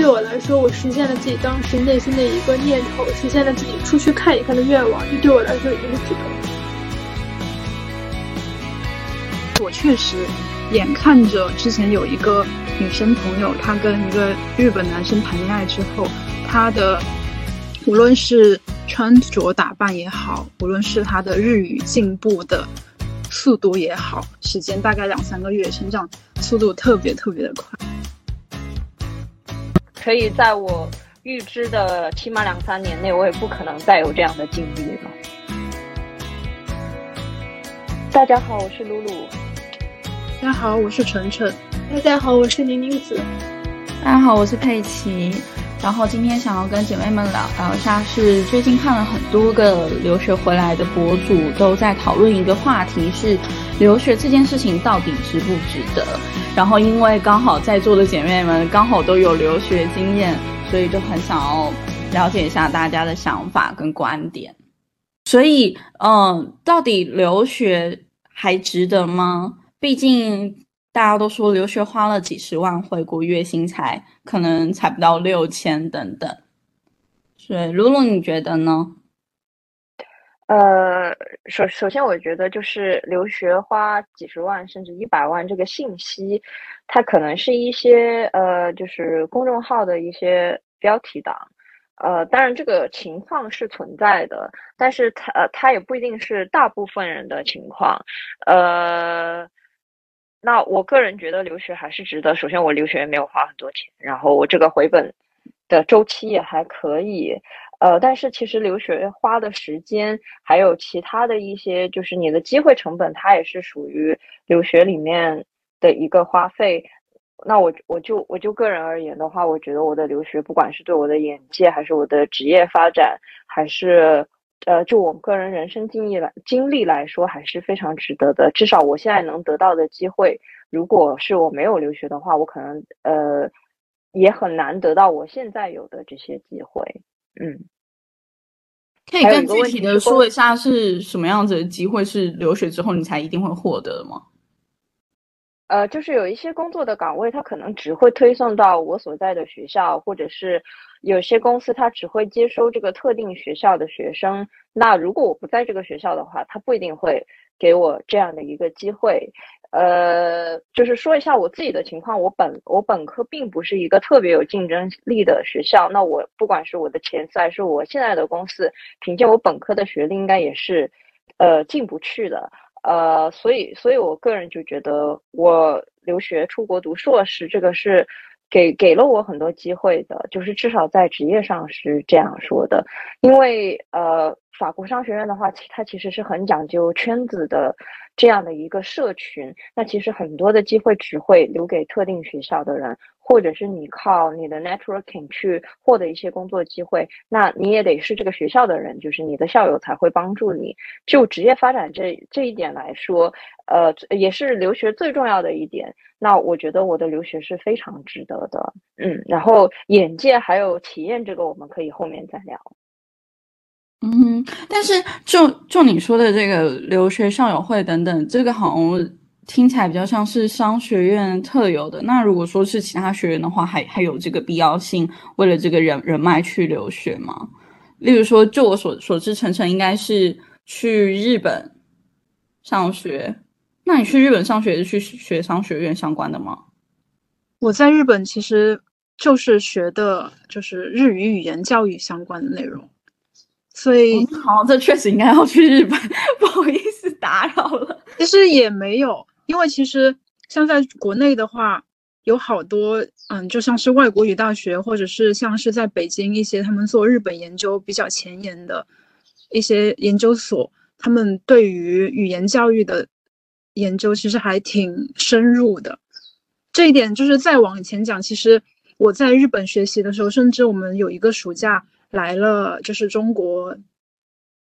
对我来说，我实现了自己当时内心的一个念头，实现了自己出去看一看的愿望，这对我来说已经是值得。我确实眼看着之前有一个女生朋友，她跟一个日本男生谈恋爱之后，她的无论是穿着打扮也好，无论是她的日语进步的速度也好，时间大概两三个月，成长速度特别特别的快。可以在我预知的起码两三年内，我也不可能再有这样的经历了。大家好，我是露露。大家好，我是晨晨。大家好，我是宁宁子。大家好，我是佩奇。然后今天想要跟姐妹们聊聊一下，是最近看了很多个留学回来的博主都在讨论一个话题，是留学这件事情到底值不值得。然后因为刚好在座的姐妹们刚好都有留学经验，所以就很想要了解一下大家的想法跟观点。所以，嗯，到底留学还值得吗？毕竟大家都说留学花了几十万，回国月薪才可能才不到六千等等。所以，露露你觉得呢？呃，首首先，我觉得就是留学花几十万甚至一百万这个信息，它可能是一些呃，就是公众号的一些标题党。呃，当然这个情况是存在的，但是它呃，它也不一定是大部分人的情况。呃。那我个人觉得留学还是值得。首先，我留学没有花很多钱，然后我这个回本的周期也还可以。呃，但是其实留学花的时间，还有其他的一些，就是你的机会成本，它也是属于留学里面的一个花费。那我我就我就个人而言的话，我觉得我的留学，不管是对我的眼界，还是我的职业发展，还是。呃，就我个人人生经历来经历来说，还是非常值得的。至少我现在能得到的机会，如果是我没有留学的话，我可能呃也很难得到我现在有的这些机会。嗯，可以更具体的说一下是什么样子的机会？是留学之后你才一定会获得的吗？呃，就是有一些工作的岗位，它可能只会推送到我所在的学校，或者是有些公司它只会接收这个特定学校的学生。那如果我不在这个学校的话，它不一定会给我这样的一个机会。呃，就是说一下我自己的情况，我本我本科并不是一个特别有竞争力的学校。那我不管是我的前司还是我现在的公司，凭借我本科的学历，应该也是呃进不去的。呃，所以，所以我个人就觉得，我留学出国读硕士，这个是给给了我很多机会的，就是至少在职业上是这样说的。因为呃，法国商学院的话，它其实是很讲究圈子的这样的一个社群，那其实很多的机会只会留给特定学校的人。或者是你靠你的 networking 去获得一些工作机会，那你也得是这个学校的人，就是你的校友才会帮助你。就职业发展这这一点来说，呃，也是留学最重要的一点。那我觉得我的留学是非常值得的，嗯。然后眼界还有体验，这个我们可以后面再聊。嗯，但是就就你说的这个留学校友会等等，这个好像。听起来比较像是商学院特有的。那如果说是其他学院的话，还还有这个必要性，为了这个人人脉去留学吗？例如说，就我所所知，晨晨应该是去日本上学。那你去日本上学是去学商学院相关的吗？我在日本其实就是学的，就是日语语言教育相关的内容。所以，好，这确实应该要去日本。不好意思打扰了。其实也没有。因为其实像在国内的话，有好多嗯，就像是外国语大学，或者是像是在北京一些他们做日本研究比较前沿的一些研究所，他们对于语言教育的研究其实还挺深入的。这一点就是再往前讲，其实我在日本学习的时候，甚至我们有一个暑假来了，就是中国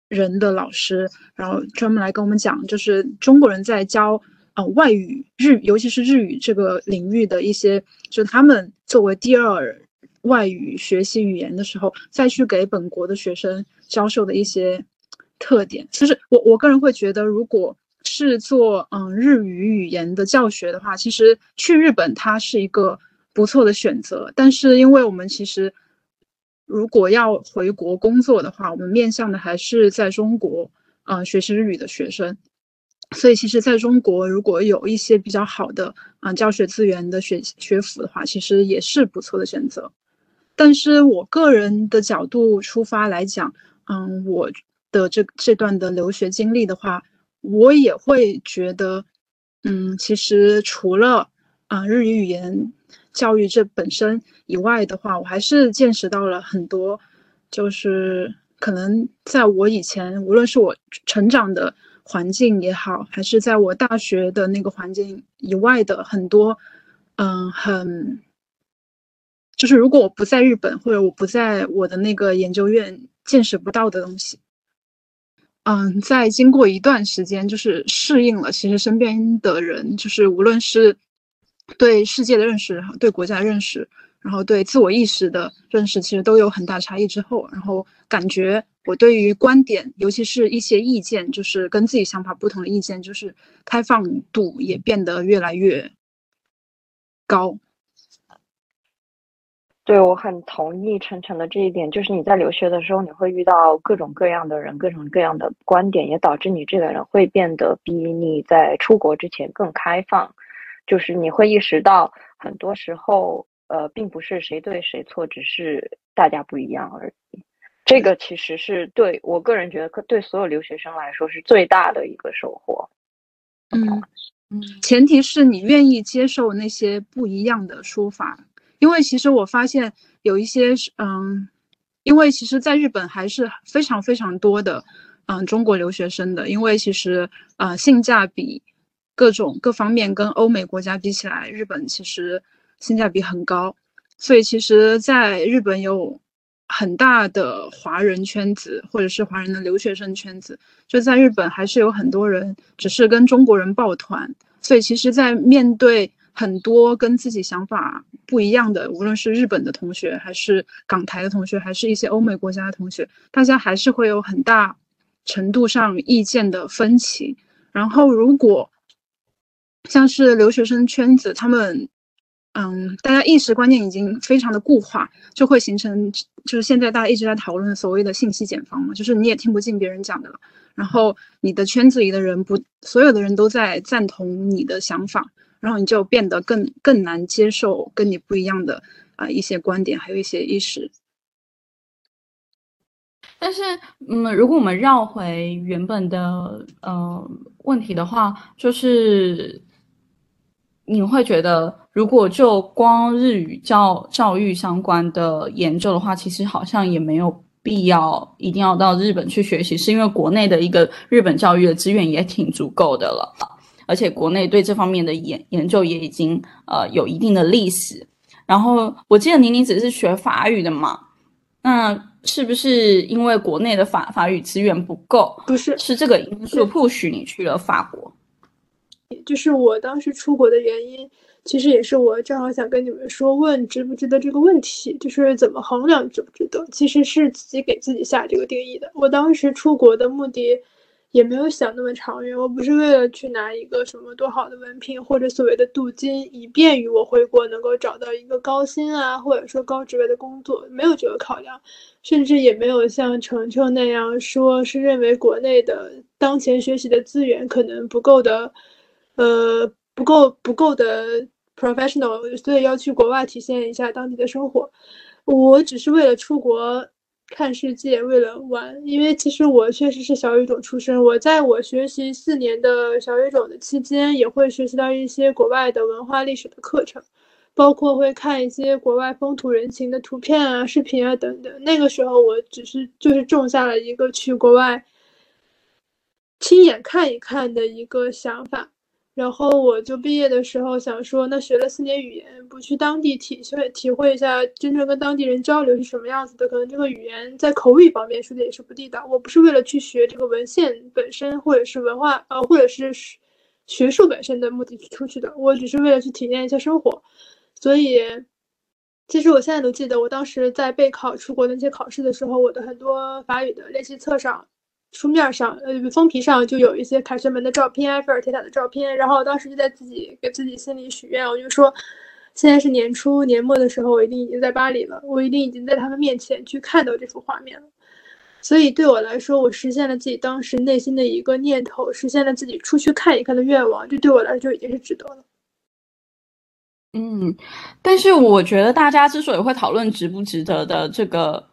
人的老师，然后专门来跟我们讲，就是中国人在教。啊，外语日，尤其是日语这个领域的一些，就他们作为第二外语学习语言的时候，再去给本国的学生教授的一些特点。其实我我个人会觉得，如果是做嗯日语语言的教学的话，其实去日本它是一个不错的选择。但是因为我们其实如果要回国工作的话，我们面向的还是在中国啊、学习日语的学生。所以，其实在中国，如果有一些比较好的啊、教学资源的学学府的话，其实也是不错的选择。但是我个人的角度出发来讲，嗯，我的这这段的留学经历的话，我也会觉得，嗯，其实除了啊、日语语言教育这本身以外的话，我还是见识到了很多，就是可能在我以前，无论是我成长的。环境也好，还是在我大学的那个环境以外的很多，嗯，很，就是如果我不在日本，或者我不在我的那个研究院见识不到的东西，嗯，在经过一段时间，就是适应了，其实身边的人，就是无论是对世界的认识，对国家的认识，然后对自我意识的认识，其实都有很大差异之后，然后感觉。我对于观点，尤其是一些意见，就是跟自己想法不同的意见，就是开放度也变得越来越高。对，我很同意晨晨的这一点，就是你在留学的时候，你会遇到各种各样的人，各种各样的观点，也导致你这个人会变得比你在出国之前更开放。就是你会意识到，很多时候，呃，并不是谁对谁错，只是大家不一样而已。这个其实是对我个人觉得，对所有留学生来说是最大的一个收获。嗯嗯，前提是你愿意接受那些不一样的说法，因为其实我发现有一些嗯，因为其实在日本还是非常非常多的嗯中国留学生的，因为其实呃性价比各种各方面跟欧美国家比起来，日本其实性价比很高，所以其实在日本有。很大的华人圈子，或者是华人的留学生圈子，就在日本还是有很多人只是跟中国人抱团，所以其实，在面对很多跟自己想法不一样的，无论是日本的同学，还是港台的同学，还是一些欧美国家的同学，大家还是会有很大程度上意见的分歧。然后，如果像是留学生圈子，他们。嗯，大家意识观念已经非常的固化，就会形成就是现在大家一直在讨论所谓的信息茧房嘛，就是你也听不进别人讲的了，然后你的圈子里的人不，所有的人都在赞同你的想法，然后你就变得更更难接受跟你不一样的啊、一些观点，还有一些意识。但是，嗯，如果我们绕回原本的呃问题的话，就是。你会觉得，如果就光日语教教育相关的研究的话，其实好像也没有必要一定要到日本去学习，是因为国内的一个日本教育的资源也挺足够的了，而且国内对这方面的研研究也已经呃有一定的历史。然后我记得宁宁只是学法语的嘛，那是不是因为国内的法法语资源不够？不是，是这个因素 push 你去了法国。就是我当时出国的原因，其实也是我正好想跟你们说，问值不值得这个问题，就是怎么衡量值不值得，其实是自己给自己下这个定义的。我当时出国的目的也没有想那么长远，我不是为了去拿一个什么多好的文凭或者所谓的镀金，以便于我回国能够找到一个高薪啊，或者说高职位的工作，没有这个考量，甚至也没有像程程那样说是认为国内的当前学习的资源可能不够的。呃，不够不够的 professional，所以要去国外体现一下当地的生活。我只是为了出国看世界，为了玩。因为其实我确实是小语种出身，我在我学习四年的小语种的期间，也会学习到一些国外的文化历史的课程，包括会看一些国外风土人情的图片啊、视频啊等等。那个时候，我只是就是种下了一个去国外亲眼看一看的一个想法。然后我就毕业的时候想说，那学了四年语言，不去当地体会体会一下真正跟当地人交流是什么样子的，可能这个语言在口语方面说的也是不地道。我不是为了去学这个文献本身，或者是文化呃，或者是学术本身的目的出去的，我只是为了去体验一下生活。所以，其实我现在都记得，我当时在备考出国那些考试的时候，我的很多法语的练习册上。书面上，呃，封皮上就有一些凯旋门的照片、埃菲尔铁塔的照片。然后当时就在自己给自己心里许愿，我就说，现在是年初年末的时候，我一定已经在巴黎了，我一定已经在他们面前去看到这幅画面了。所以对我来说，我实现了自己当时内心的一个念头，实现了自己出去看一看的愿望，这对我来说就已经是值得了。嗯，但是我觉得大家之所以会讨论值不值得的这个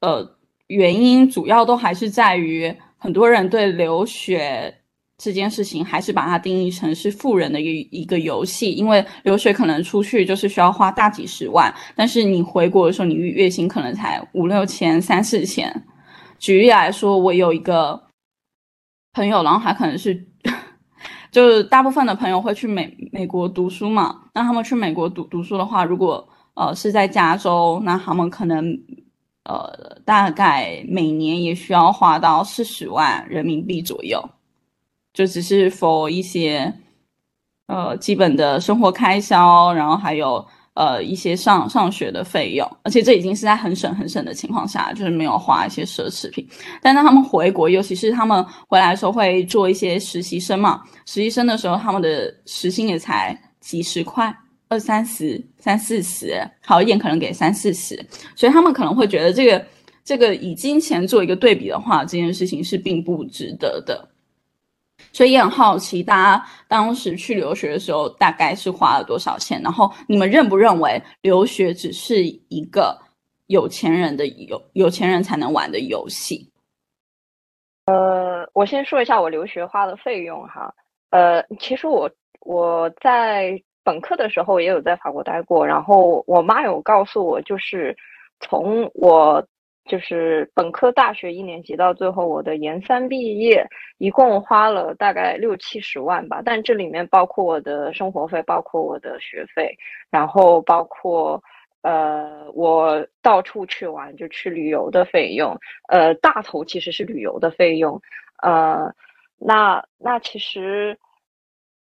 呃原因，主要都还是在于很多人对留学这件事情还是把它定义成是富人的一一个游戏，因为留学可能出去就是需要花大几十万，但是你回国的时候，你月薪可能才五六千、三四千。举例来说，我有一个朋友，然后他可能是。就是大部分的朋友会去美美国读书嘛，那他们去美国读读书的话，如果呃是在加州，那他们可能呃大概每年也需要花到四十万人民币左右，就只是 for 一些呃基本的生活开销，然后还有。呃，一些上上学的费用，而且这已经是在很省很省的情况下，就是没有花一些奢侈品。但当他们回国，尤其是他们回来的时候，会做一些实习生嘛。实习生的时候，他们的时薪也才几十块，二三十、三四十，好一点可能给三四十。所以他们可能会觉得这个这个以金钱做一个对比的话，这件事情是并不值得的。所以也很好奇，大家当时去留学的时候，大概是花了多少钱？然后你们认不认为留学只是一个有钱人的有有钱人才能玩的游戏？呃，我先说一下我留学花的费用哈。呃，其实我我在本科的时候也有在法国待过，然后我妈有告诉我，就是从我。就是本科大学一年级到最后我的研三毕业，一共花了大概六七十万吧，但这里面包括我的生活费，包括我的学费，然后包括呃我到处去玩就去旅游的费用，呃大头其实是旅游的费用，呃那那其实。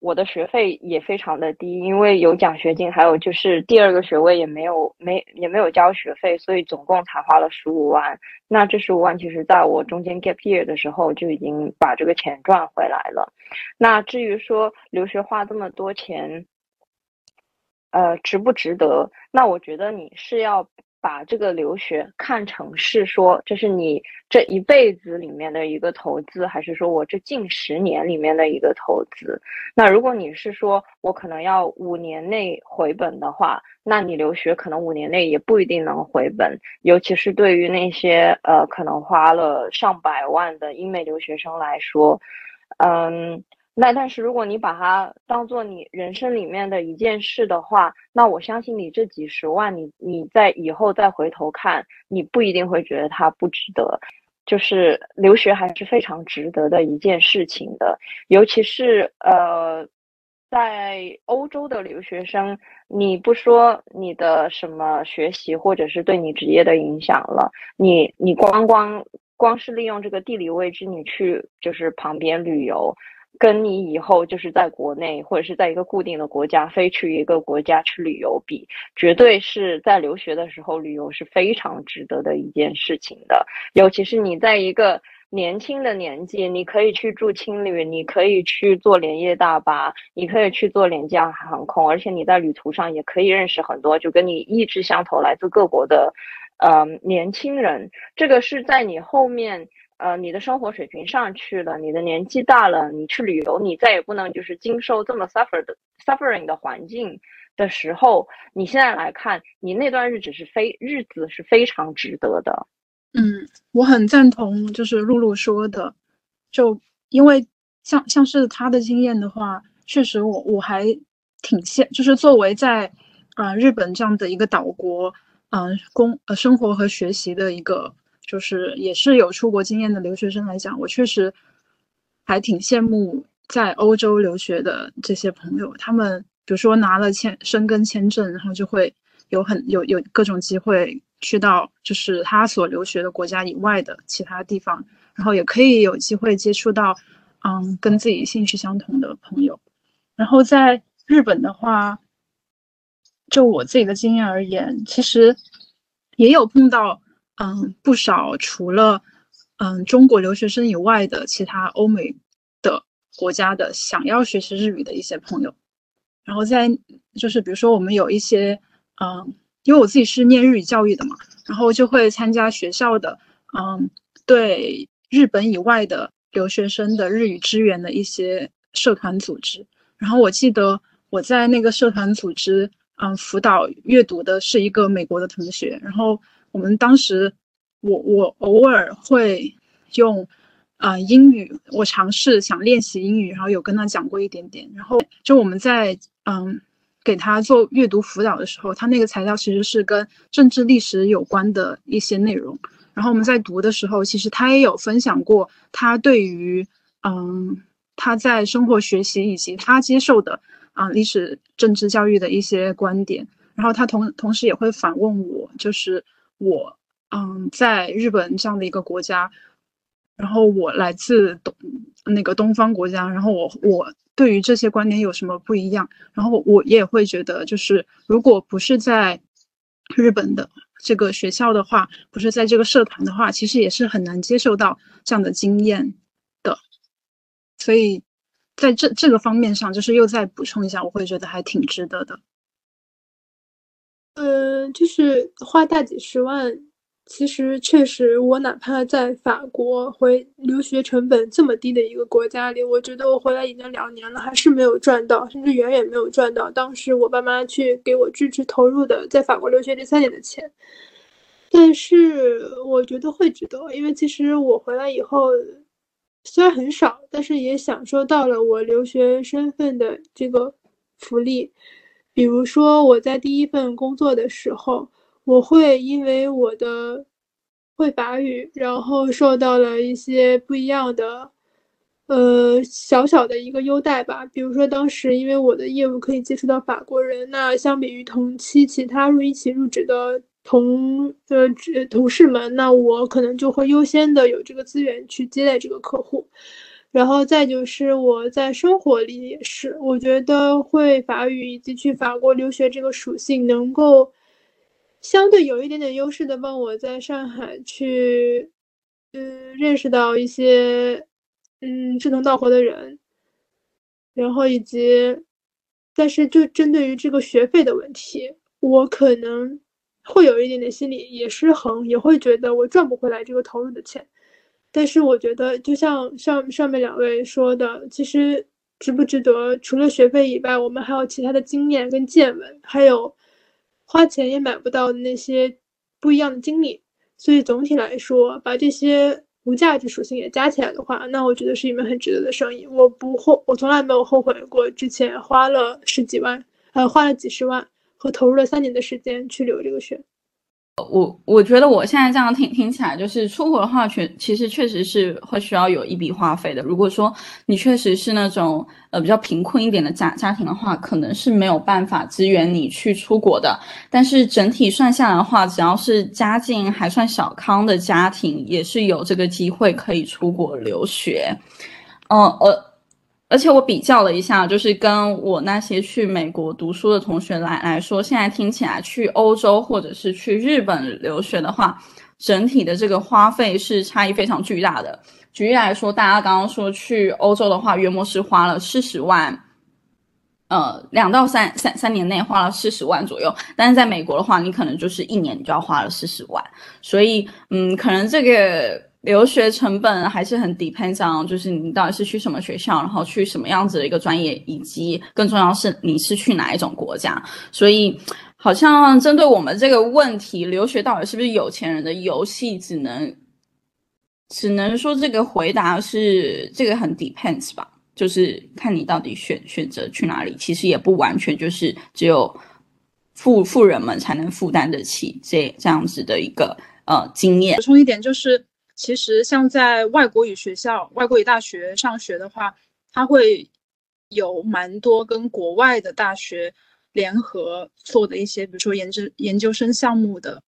我的学费也非常的低，因为有奖学金，还有就是第二个学位也没有没也没有交学费，所以总共才花了十五万。那这十五万其实在我中间 gap year 的时候就已经把这个钱赚回来了。那至于说留学花这么多钱，呃，值不值得？那我觉得你是要。把这个留学看成是说，这是你这一辈子里面的一个投资，还是说我这近十年里面的一个投资？那如果你是说我可能要五年内回本的话，那你留学可能五年内也不一定能回本，尤其是对于那些呃可能花了上百万的英美留学生来说，嗯。那但是如果你把它当做你人生里面的一件事的话，那我相信你这几十万，你你在以后再回头看，你不一定会觉得它不值得。就是留学还是非常值得的一件事情的，尤其是呃，在欧洲的留学生，你不说你的什么学习或者是对你职业的影响了，你你光光光是利用这个地理位置，你去就是旁边旅游。跟你以后就是在国内或者是在一个固定的国家飞去一个国家去旅游比，绝对是在留学的时候旅游是非常值得的一件事情的。尤其是你在一个年轻的年纪，你可以去住青旅，你可以去坐连夜大巴，你可以去坐廉价航空，而且你在旅途上也可以认识很多就跟你意志相投、来自各国的呃年轻人。这个是在你后面。呃，你的生活水平上去了，你的年纪大了，你去旅游，你再也不能就是经受这么 suffer 的 suffering 的环境的时候，你现在来看，你那段日子是非日子是非常值得的。嗯，我很赞同，就是露露说的，就因为像像是他的经验的话，确实我我还挺羡，就是作为在啊日本这样的一个岛国，嗯，工呃生活和学习的一个。就是也是有出国经验的留学生来讲，我确实还挺羡慕在欧洲留学的这些朋友。他们比如说拿了签申根签证，然后就会有很有有各种机会去到就是他所留学的国家以外的其他地方，然后也可以有机会接触到嗯跟自己兴趣相同的朋友。然后在日本的话，就我自己的经验而言，其实也有碰到。嗯，不少除了嗯中国留学生以外的其他欧美的国家的想要学习日语的一些朋友，然后在就是比如说我们有一些，嗯，因为我自己是念日语教育的嘛，然后就会参加学校的，嗯，对日本以外的留学生的日语支援的一些社团组织。然后我记得我在那个社团组织，嗯，辅导阅读的是一个美国的同学。然后我们当时，我我偶尔会用。啊，英语我尝试想练习英语，然后有跟他讲过一点点。然后就我们在嗯给他做阅读辅导的时候，他那个材料其实是跟政治历史有关的一些内容。然后我们在读的时候，其实他也有分享过他对于嗯他在生活学习以及他接受的啊历史政治教育的一些观点。然后他同同时也会反问我，就是我嗯在日本这样的一个国家。然后我来自东那个东方国家，然后我我对于这些观点有什么不一样？然后我也会觉得，就是如果不是在日本的这个学校的话，不是在这个社团的话，其实也是很难接受到这样的经验的。所以在这这个方面上，就是又再补充一下，我会觉得还挺值得的。嗯，就是花大几十万。其实确实，我哪怕在法国回留学成本这么低的一个国家里，我觉得我回来已经两年了，还是没有赚到，甚至远远没有赚到当时我爸妈去给我支持投入的在法国留学这三年的钱。但是我觉得会值得，因为其实我回来以后虽然很少，但是也享受到了我留学身份的这个福利，比如说我在第一份工作的时候。我会因为我的会法语，然后受到了一些不一样的，呃，小小的一个优待吧。比如说，当时因为我的业务可以接触到法国人，那相比于同期其他入一起入职的同呃同事们，那我可能就会优先的有这个资源去接待这个客户。然后再就是我在生活里也是，我觉得会法语以及去法国留学这个属性能够。相对有一点点优势的，帮我在上海去，嗯，认识到一些，嗯，志同道合的人，然后以及，但是就针对于这个学费的问题，我可能会有一点点心理也失衡，也会觉得我赚不回来这个投入的钱。但是我觉得，就像上上面两位说的，其实值不值得？除了学费以外，我们还有其他的经验跟见闻，还有。花钱也买不到的那些不一样的经历，所以总体来说，把这些无价值属性也加起来的话，那我觉得是一门很值得的生意。我不后，我从来没有后悔过之前花了十几万，呃，花了几十万和投入了三年的时间去留这个学。我我觉得我现在这样听听起来，就是出国的话，确其实确实是会需要有一笔花费的。如果说你确实是那种呃比较贫困一点的家家庭的话，可能是没有办法支援你去出国的。但是整体算下来的话，只要是家境还算小康的家庭，也是有这个机会可以出国留学。嗯呃。而且我比较了一下，就是跟我那些去美国读书的同学来来说，现在听起来去欧洲或者是去日本留学的话，整体的这个花费是差异非常巨大的。举例来说，大家刚刚说去欧洲的话，约莫是花了四十万，呃，两到三三三年内花了四十万左右。但是在美国的话，你可能就是一年你就要花了四十万，所以嗯，可能这个。留学成本还是很 depends on，就是你到底是去什么学校，然后去什么样子的一个专业，以及更重要是你是去哪一种国家。所以，好像针对我们这个问题，留学到底是不是有钱人的游戏，只能只能说这个回答是这个很 depends 吧，就是看你到底选选择去哪里。其实也不完全就是只有富富人们才能负担得起这这样子的一个呃经验。补充一点就是。其实，像在外国语学校、外国语大学上学的话，它会有蛮多跟国外的大学联合做的一些，比如说研究研究生项目的，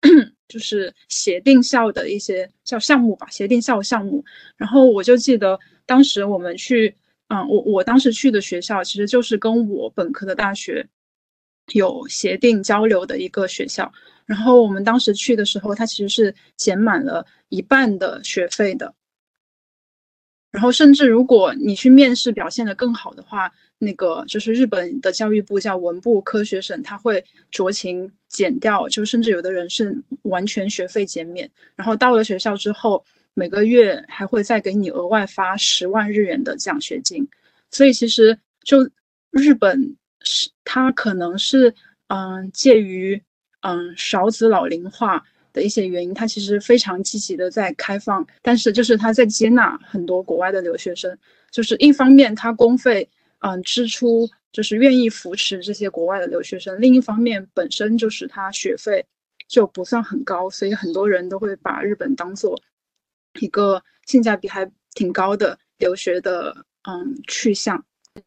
就是协定校的一些叫项目吧，协定校项目。然后我就记得当时我们去，嗯，我我当时去的学校其实就是跟我本科的大学有协定交流的一个学校。然后我们当时去的时候，它其实是减满了一半的学费的。然后甚至如果你去面试表现的更好的话，那个就是日本的教育部叫文部科学省，他会酌情减掉，就甚至有的人是完全学费减免。然后到了学校之后，每个月还会再给你额外发十万日元的奖学金。所以其实就日本是它可能是嗯介于嗯少子老龄化的一些原因，它其实非常积极的在开放，但是就是它在接纳很多国外的留学生，就是一方面它公费。嗯，支出就是愿意扶持这些国外的留学生。另一方面，本身就是他学费就不算很高，所以很多人都会把日本当做一个性价比还挺高的留学的嗯去向。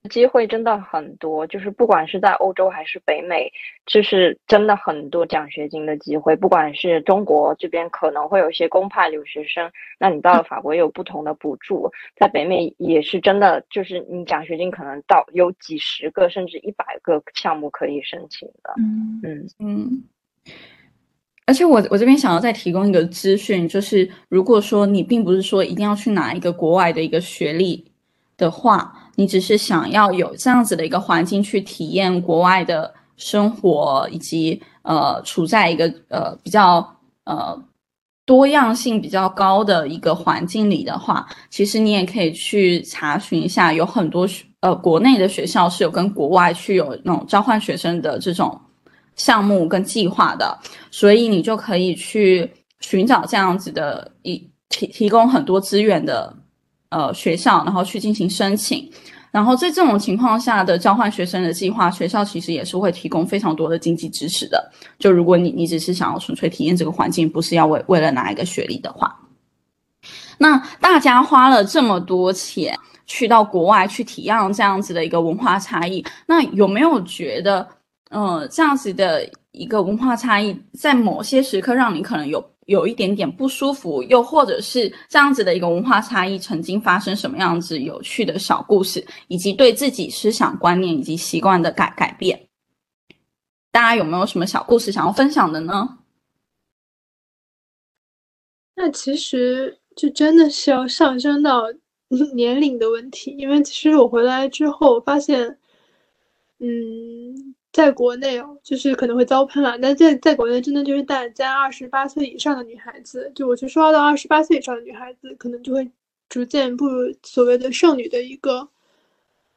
机会真的很多，就是不管是在欧洲还是北美，就是真的很多奖学金的机会。不管是中国这边可能会有一些公派留学生，那你到了法国也有不同的补助，在北美也是真的，就是你奖学金可能到有几十个甚至一百个项目可以申请的。嗯嗯嗯。而且我我这边想要再提供一个资讯，就是如果说你并不是说一定要去拿一个国外的一个学历的话。你只是想要有这样子的一个环境去体验国外的生活，以及呃处在一个呃比较呃多样性比较高的一个环境里的话，其实你也可以去查询一下，有很多呃国内的学校是有跟国外去有那种交换学生的这种项目跟计划的，所以你就可以去寻找这样子的一提提供很多资源的。呃，学校然后去进行申请，然后在这种情况下的交换学生的计划，学校其实也是会提供非常多的经济支持的。就如果你你只是想要纯粹体验这个环境，不是要为为了拿一个学历的话，那大家花了这么多钱去到国外去体验这样子的一个文化差异，那有没有觉得，呃，这样子的一个文化差异，在某些时刻让你可能有？有一点点不舒服，又或者是这样子的一个文化差异，曾经发生什么样子有趣的小故事，以及对自己思想观念以及习惯的改改变，大家有没有什么小故事想要分享的呢？那其实就真的是要上升到 年龄的问题，因为其实我回来之后发现，嗯。在国内哦，就是可能会遭喷了。但在在国内，真的就是大家二十八岁以上的女孩子，就我去刷到二十八岁以上的女孩子，可能就会逐渐步入所谓的剩女的一个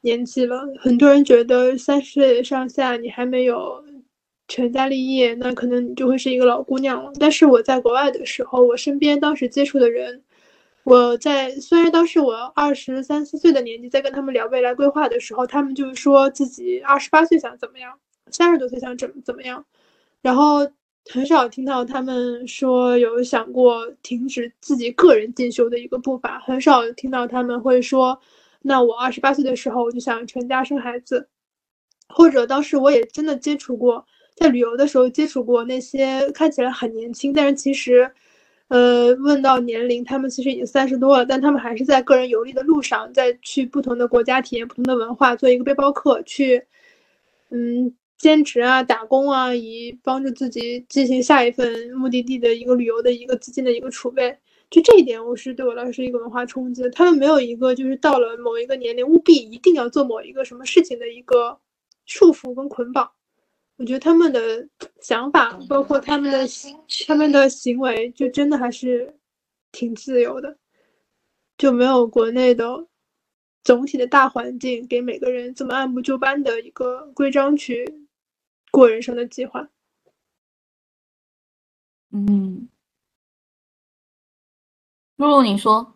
年纪了。很多人觉得三十岁上下你还没有成家立业，那可能你就会是一个老姑娘了。但是我在国外的时候，我身边当时接触的人。我在虽然当时我二十三四岁的年纪，在跟他们聊未来规划的时候，他们就是说自己二十八岁想怎么样，三十多岁想怎怎么样，然后很少听到他们说有想过停止自己个人进修的一个步伐，很少听到他们会说，那我二十八岁的时候我就想成家生孩子，或者当时我也真的接触过，在旅游的时候接触过那些看起来很年轻，但是其实。呃，问到年龄，他们其实已经三十多了，但他们还是在个人游历的路上，在去不同的国家体验不同的文化，做一个背包客去，嗯，兼职啊，打工啊，以帮助自己进行下一份目的地的一个旅游的一个资金的一个储备。就这一点，我是对我来说是一个文化冲击。他们没有一个就是到了某一个年龄务必一定要做某一个什么事情的一个束缚跟捆绑。我觉得他们的想法，包括他们的他们的行为，就真的还是挺自由的，就没有国内的总体的大环境给每个人这么按部就班的一个规章去过人生的计划。嗯，露露，你说。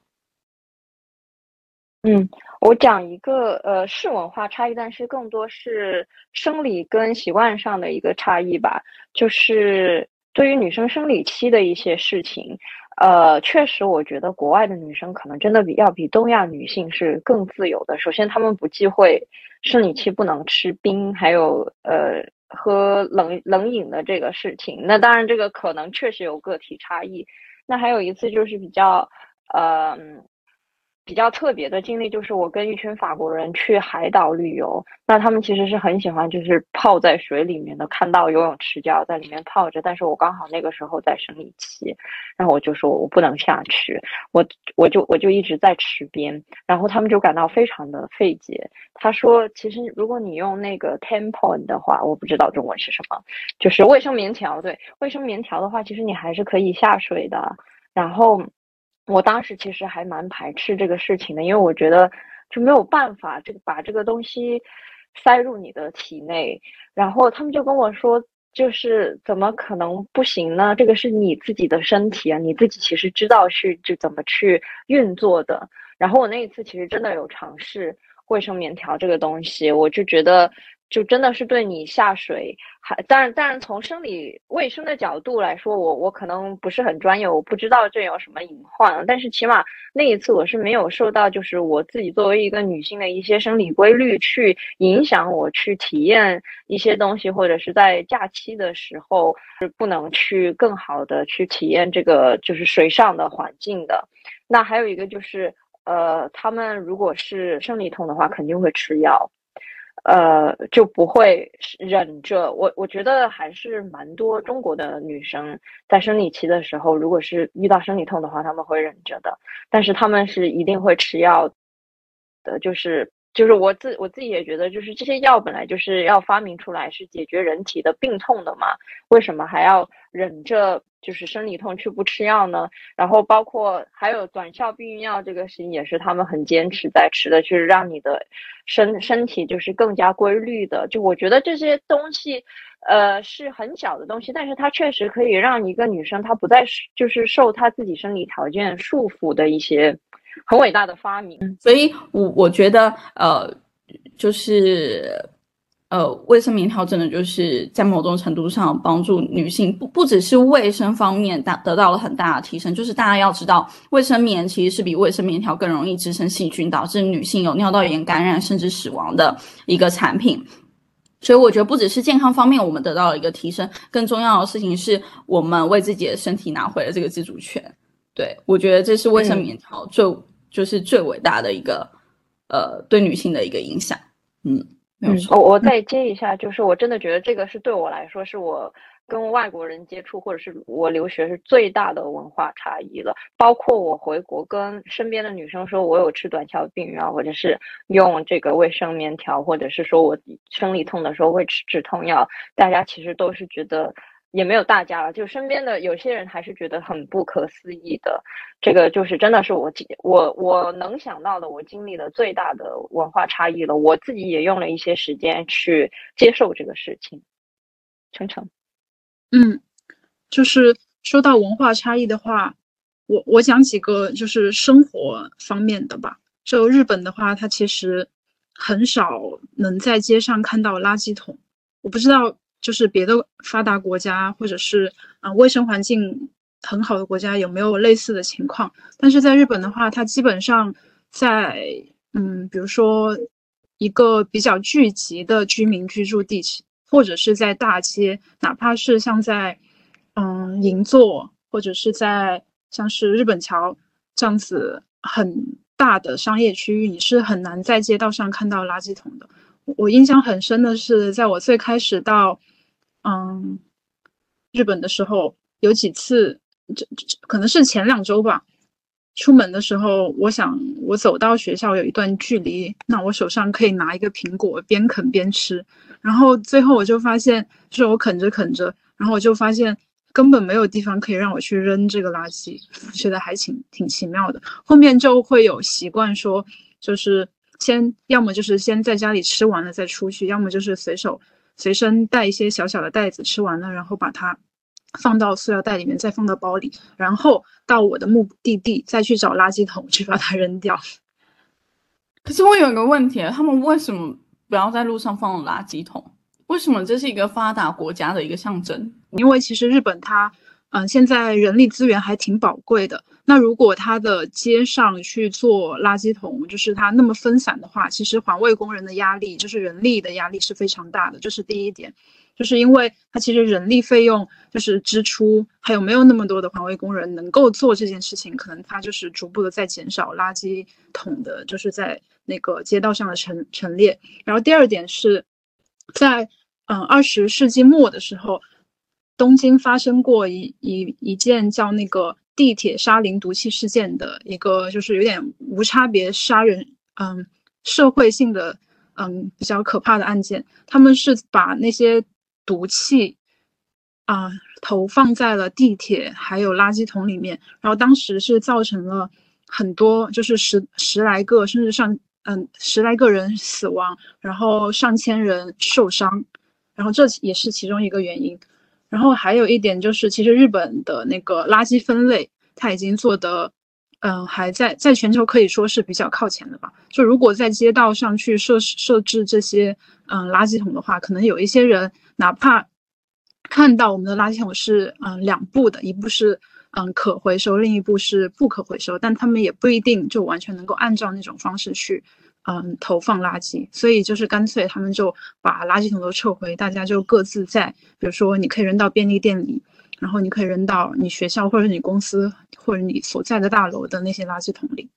嗯，我讲一个呃是文化差异，但是更多是生理跟习惯上的一个差异吧。就是对于女生生理期的一些事情，呃，确实我觉得国外的女生可能真的比要比东亚女性是更自由的。首先，她们不忌讳生理期不能吃冰，还有呃喝冷冷饮的这个事情。那当然，这个可能确实有个体差异。那还有一次就是比较呃。比较特别的经历就是我跟一群法国人去海岛旅游，那他们其实是很喜欢就是泡在水里面的，看到游泳池就要在里面泡着。但是我刚好那个时候在生理期，然后我就说我不能下去，我我就我就一直在池边，然后他们就感到非常的费解。他说，其实如果你用那个 tampon 的话，我不知道中文是什么，就是卫生棉条。对，卫生棉条的话，其实你还是可以下水的。然后。我当时其实还蛮排斥这个事情的，因为我觉得就没有办法这个把这个东西塞入你的体内。然后他们就跟我说，就是怎么可能不行呢？这个是你自己的身体啊，你自己其实知道是就怎么去运作的。然后我那一次其实真的有尝试卫生棉条这个东西，我就觉得。就真的是对你下水，还当然当然从生理卫生的角度来说，我我可能不是很专业，我不知道这有什么隐患。但是起码那一次我是没有受到，就是我自己作为一个女性的一些生理规律去影响我去体验一些东西，或者是在假期的时候是不能去更好的去体验这个就是水上的环境的。那还有一个就是，呃，他们如果是生理痛的话，肯定会吃药。呃，就不会忍着。我我觉得还是蛮多中国的女生在生理期的时候，如果是遇到生理痛的话，他们会忍着的。但是他们是一定会吃药的，就是就是我自我自己也觉得，就是这些药本来就是要发明出来是解决人体的病痛的嘛，为什么还要忍着？就是生理痛去不吃药呢，然后包括还有短效避孕药这个事情也是他们很坚持在吃的，就是让你的身身体就是更加规律的。就我觉得这些东西，呃，是很小的东西，但是它确实可以让一个女生她不再就是受她自己生理条件束缚的一些很伟大的发明。所以，我我觉得呃，就是。呃，卫生棉条真的就是在某种程度上帮助女性，不不只是卫生方面达得到了很大的提升，就是大家要知道，卫生棉其实是比卫生棉条更容易滋生细菌，导致女性有尿道炎感染甚至死亡的一个产品。所以我觉得不只是健康方面我们得到了一个提升，更重要的事情是我们为自己的身体拿回了这个自主权。对我觉得这是卫生棉条最就是最伟大的一个呃对女性的一个影响。嗯。嗯，我我再接一下，就是我真的觉得这个是对我来说，是我跟外国人接触或者是我留学是最大的文化差异了。包括我回国跟身边的女生说，我有吃短效避孕药，或者是用这个卫生棉条，或者是说我生理痛的时候会吃止痛药，大家其实都是觉得。也没有大家了，就身边的有些人还是觉得很不可思议的。这个就是真的是我我我能想到的，我经历的最大的文化差异了。我自己也用了一些时间去接受这个事情。程程，嗯，就是说到文化差异的话，我我讲几个就是生活方面的吧。就日本的话，它其实很少能在街上看到垃圾桶。我不知道。就是别的发达国家，或者是啊卫生环境很好的国家，有没有类似的情况？但是在日本的话，它基本上在嗯，比如说一个比较聚集的居民居住地区，或者是在大街，哪怕是像在嗯银座，或者是在像是日本桥这样子很大的商业区域，你是很难在街道上看到垃圾桶的。我印象很深的是，在我最开始到。嗯，日本的时候有几次，这这可能是前两周吧。出门的时候，我想我走到学校有一段距离，那我手上可以拿一个苹果，边啃边吃。然后最后我就发现，就是我啃着啃着，然后我就发现根本没有地方可以让我去扔这个垃圾，觉得还挺挺奇妙的。后面就会有习惯说，就是先要么就是先在家里吃完了再出去，要么就是随手。随身带一些小小的袋子，吃完了，然后把它放到塑料袋里面，再放到包里，然后到我的目的地再去找垃圾桶去把它扔掉。可是我有一个问题，他们为什么不要在路上放垃圾桶？为什么这是一个发达国家的一个象征？因为其实日本它。嗯，现在人力资源还挺宝贵的。那如果他的街上去做垃圾桶，就是他那么分散的话，其实环卫工人的压力，就是人力的压力是非常大的。这是第一点。就是因为它其实人力费用就是支出，还有没有那么多的环卫工人能够做这件事情，可能它就是逐步的在减少垃圾桶的，就是在那个街道上的陈陈列。然后第二点是在嗯二十世纪末的时候，东京发生过一一一件叫那个地铁沙林毒气事件的一个，就是有点无差别杀人，嗯，社会性的。嗯，比较可怕的案件，他们是把那些毒气啊投放在了地铁还有垃圾桶里面，然后当时是造成了很多，就是十十来个甚至上嗯十来个人死亡，然后上千人受伤，然后这也是其中一个原因。然后还有一点就是，其实日本的那个垃圾分类，它已经做的。嗯，还在在全球可以说是比较靠前的吧。就如果在街道上去设设置这些嗯垃圾桶的话，可能有一些人哪怕看到我们的垃圾桶是嗯两步的，一步是嗯可回收，另一步是不可回收，但他们也不一定就完全能够按照那种方式去嗯投放垃圾。所以就是干脆他们就把垃圾桶都撤回，大家就各自在，比如说你可以扔到便利店里。然后你可以扔到你学校或者你公司或者你所在的大楼的那些垃圾桶里。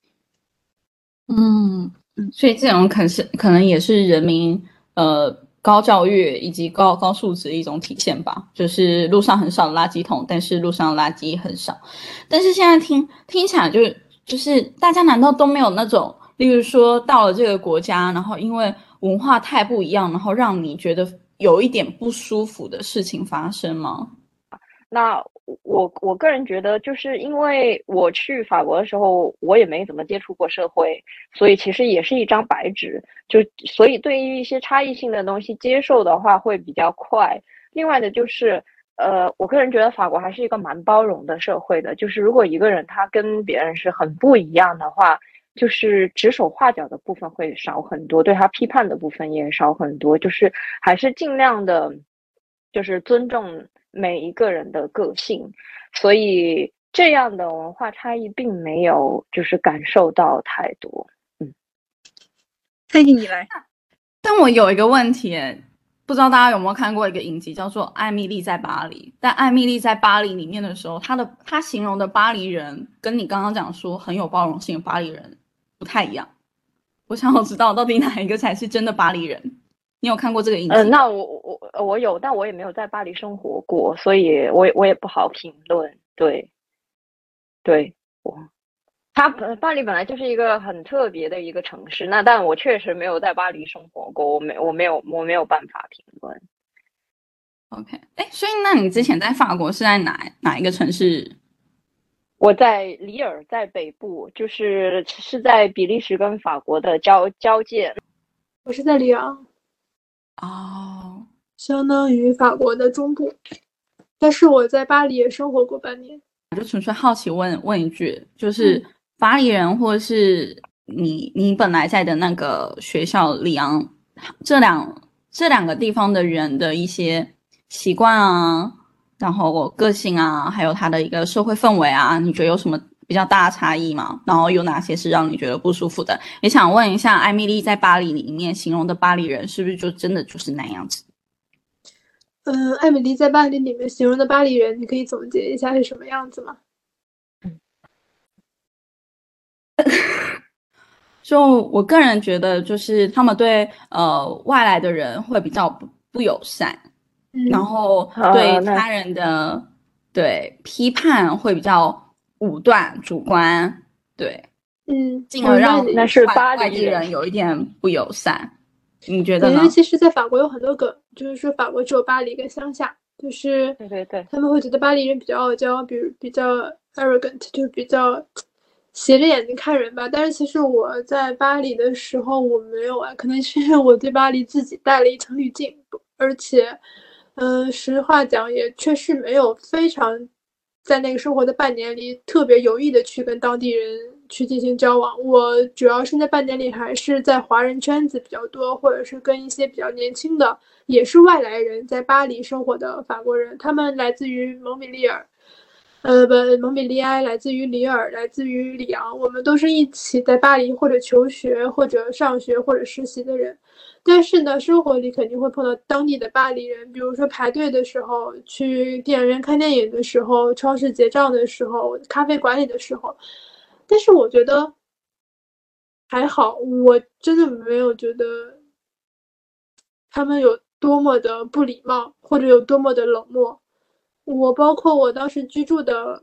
嗯嗯，所以这种可是可能也是人民呃高教育以及高高素质的一种体现吧。就是路上很少垃圾桶，但是路上垃圾很少。但是现在听听起来就是就是大家难道都没有那种，例如说到了这个国家，然后因为文化太不一样，然后让你觉得有一点不舒服的事情发生吗？那我我个人觉得，就是因为我去法国的时候，我也没怎么接触过社会，所以其实也是一张白纸。就所以对于一些差异性的东西接受的话会比较快。另外的就是，呃，我个人觉得法国还是一个蛮包容的社会的。就是如果一个人他跟别人是很不一样的话，就是指手画脚的部分会少很多，对他批判的部分也少很多。就是还是尽量的，就是尊重。每一个人的个性，所以这样的文化差异并没有就是感受到太多。嗯，佩妮你来。但我有一个问题，不知道大家有没有看过一个影集叫做《艾米丽在巴黎》？但《艾米丽在巴黎》里面的时候，她的她形容的巴黎人跟你刚刚讲说很有包容性的巴黎人不太一样。我想要知道到底哪一个才是真的巴黎人。你有看过这个影集？嗯，那我我我有，但我也没有在巴黎生活过，所以我也我也不好评论。对，对我，他巴黎本来就是一个很特别的一个城市，那但我确实没有在巴黎生活过，我没我没有我没有办法评论。OK，哎，所以那你之前在法国是在哪哪一个城市？我在里尔，在北部，就是是在比利时跟法国的交交界。我是在里昂。哦，相当于法国的中部，但是我在巴黎也生活过半年。我就纯粹好奇问问一句，就是巴黎人或者是你你本来在的那个学校里昂，这两这两个地方的人的一些习惯啊，然后我个性啊，还有他的一个社会氛围啊，你觉得有什么？比较大的差异吗，然后有哪些是让你觉得不舒服的？也想问一下，艾米丽在巴黎里面形容的巴黎人是不是就真的就是那样子？嗯，艾米丽在巴黎里面形容的巴黎人，你可以总结一下是什么样子吗？就我个人觉得，就是他们对呃外来的人会比较不不友善，然后对他人的对批判会比较。武断、主观，对，嗯，进而让那是巴黎人有一点不友善。你觉得呢？因为其实，在法国有很多梗，就是说法国只有巴黎跟乡下，就是对对对，他们会觉得巴黎人比较傲娇，比如比较 arrogant，就比较斜着眼睛看人吧。但是其实我在巴黎的时候，我没有啊，可能是因为我对巴黎自己带了一层滤镜，而且，嗯，实话讲，也确实没有非常。在那个生活的半年里，特别有意的去跟当地人去进行交往。我主要是在半年里还是在华人圈子比较多，或者是跟一些比较年轻的，也是外来人在巴黎生活的法国人，他们来自于蒙彼利尔，呃，不，蒙彼利埃，来自于里尔，来自于里昂，我们都是一起在巴黎或者求学或者上学或者实习的人。但是呢，生活里肯定会碰到当地的巴黎人，比如说排队的时候，去电影院看电影的时候，超市结账的时候，咖啡馆里的时候。但是我觉得还好，我真的没有觉得他们有多么的不礼貌，或者有多么的冷漠。我包括我当时居住的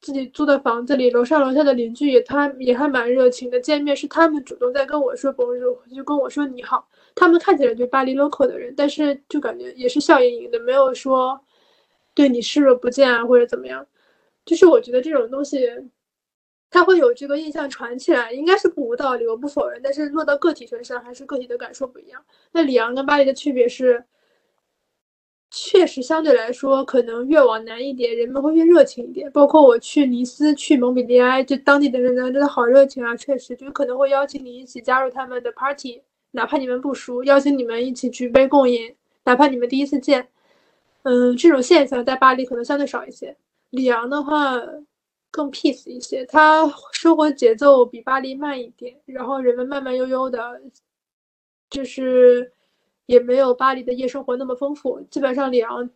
自己租的房子里，楼上楼下的邻居也他也还蛮热情的。见面是他们主动在跟我说 “bonjour”，就跟我说“你好”。他们看起来就巴黎 local 的人，但是就感觉也是笑盈盈的，没有说对你视若不见啊或者怎么样。就是我觉得这种东西，它会有这个印象传起来，应该是不无道理，我不否认。但是落到个体身上，还是个体的感受不一样。那里昂跟巴黎的区别是。确实，相对来说，可能越往南一点，人们会越热情一点。包括我去尼斯、去蒙彼利埃，就当地的人呢真的好热情啊！确实，就可能会邀请你一起加入他们的 party，哪怕你们不熟，邀请你们一起举杯共饮，哪怕你们第一次见。嗯，这种现象在巴黎可能相对少一些。里昂的话更 peace 一些，它生活节奏比巴黎慢一点，然后人们慢慢悠悠的，就是。也没有巴黎的夜生活那么丰富，基本上里昂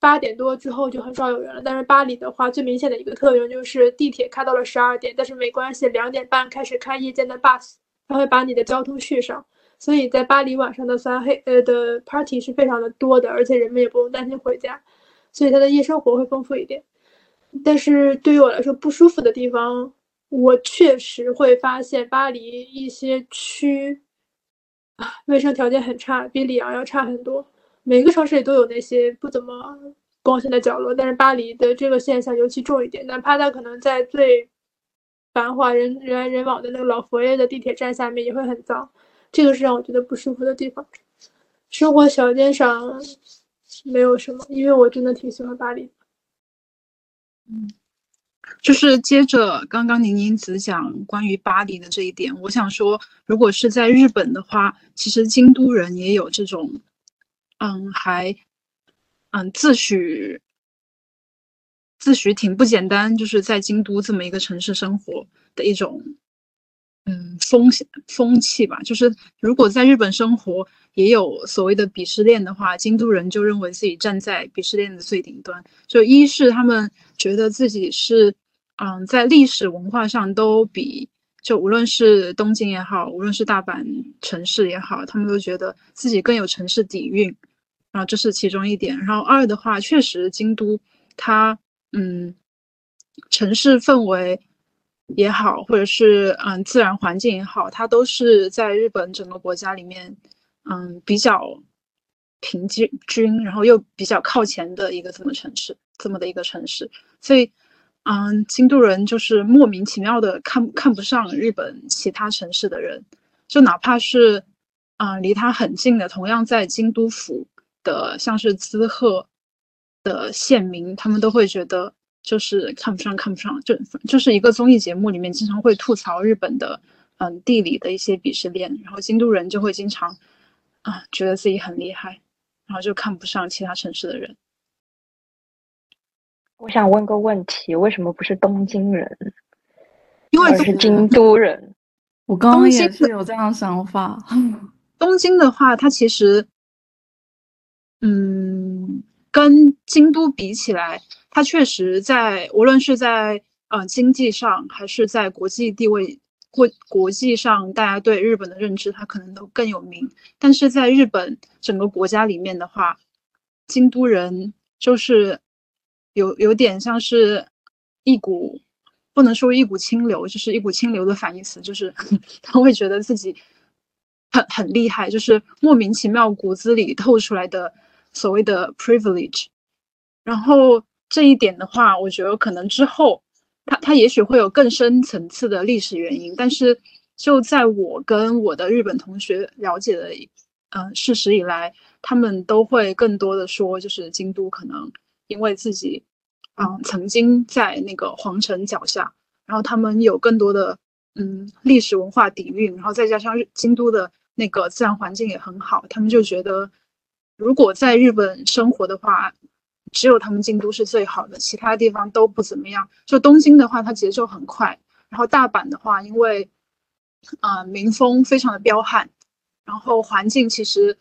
八点多之后就很少有人了。但是巴黎的话，最明显的一个特征就是地铁开到了十二点，但是没关系，两点半开始开夜间的 bus，它会把你的交通续上。所以在巴黎晚上的三黑呃的 party 是非常的多的，而且人们也不用担心回家，所以它的夜生活会丰富一点。但是对于我来说不舒服的地方，我确实会发现巴黎一些区。卫生条件很差，比里昂要差很多。每个城市里都有那些不怎么光鲜的角落，但是巴黎的这个现象尤其重一点。哪怕它可能在最繁华、人人来人往的那个老佛爷的地铁站下面，也会很脏。这个是让我觉得不舒服的地方。生活条件上没有什么，因为我真的挺喜欢巴黎。嗯。就是接着刚刚宁宁子讲关于巴黎的这一点，我想说，如果是在日本的话，其实京都人也有这种，嗯，还，嗯，自诩自诩挺不简单，就是在京都这么一个城市生活的一种，嗯，风风气吧。就是如果在日本生活也有所谓的鄙视链的话，京都人就认为自己站在鄙视链的最顶端。就一是他们觉得自己是。嗯，在历史文化上都比就无论是东京也好，无论是大阪城市也好，他们都觉得自己更有城市底蕴，然后这是其中一点。然后二的话，确实京都它嗯，城市氛围也好，或者是嗯自然环境也好，它都是在日本整个国家里面嗯比较平均，然后又比较靠前的一个这么城市，这么的一个城市，所以。嗯，京都人就是莫名其妙的看看不上日本其他城市的人，就哪怕是啊离他很近的，同样在京都府的，像是滋贺的县民，他们都会觉得就是看不上，看不上，就就是一个综艺节目里面经常会吐槽日本的嗯地理的一些鄙视链，然后京都人就会经常啊觉得自己很厉害，然后就看不上其他城市的人。我想问个问题，为什么不是东京人？因为是京都人。我刚刚也是有这样想法。东京的话，它其实，嗯，跟京都比起来，它确实在无论是在呃经济上，还是在国际地位、国国际上，大家对日本的认知，它可能都更有名。但是在日本整个国家里面的话，京都人就是。有有点像是一股，不能说一股清流，就是一股清流的反义词，就是 他会觉得自己很很厉害，就是莫名其妙骨子里透出来的所谓的 privilege。然后这一点的话，我觉得可能之后他他也许会有更深层次的历史原因，但是就在我跟我的日本同学了解的嗯事实以来，他们都会更多的说，就是京都可能因为自己。嗯，曾经在那个皇城脚下，然后他们有更多的嗯历史文化底蕴，然后再加上京都的那个自然环境也很好，他们就觉得如果在日本生活的话，只有他们京都是最好的，其他地方都不怎么样。就东京的话，它节奏很快，然后大阪的话，因为啊民风非常的彪悍，然后环境其实。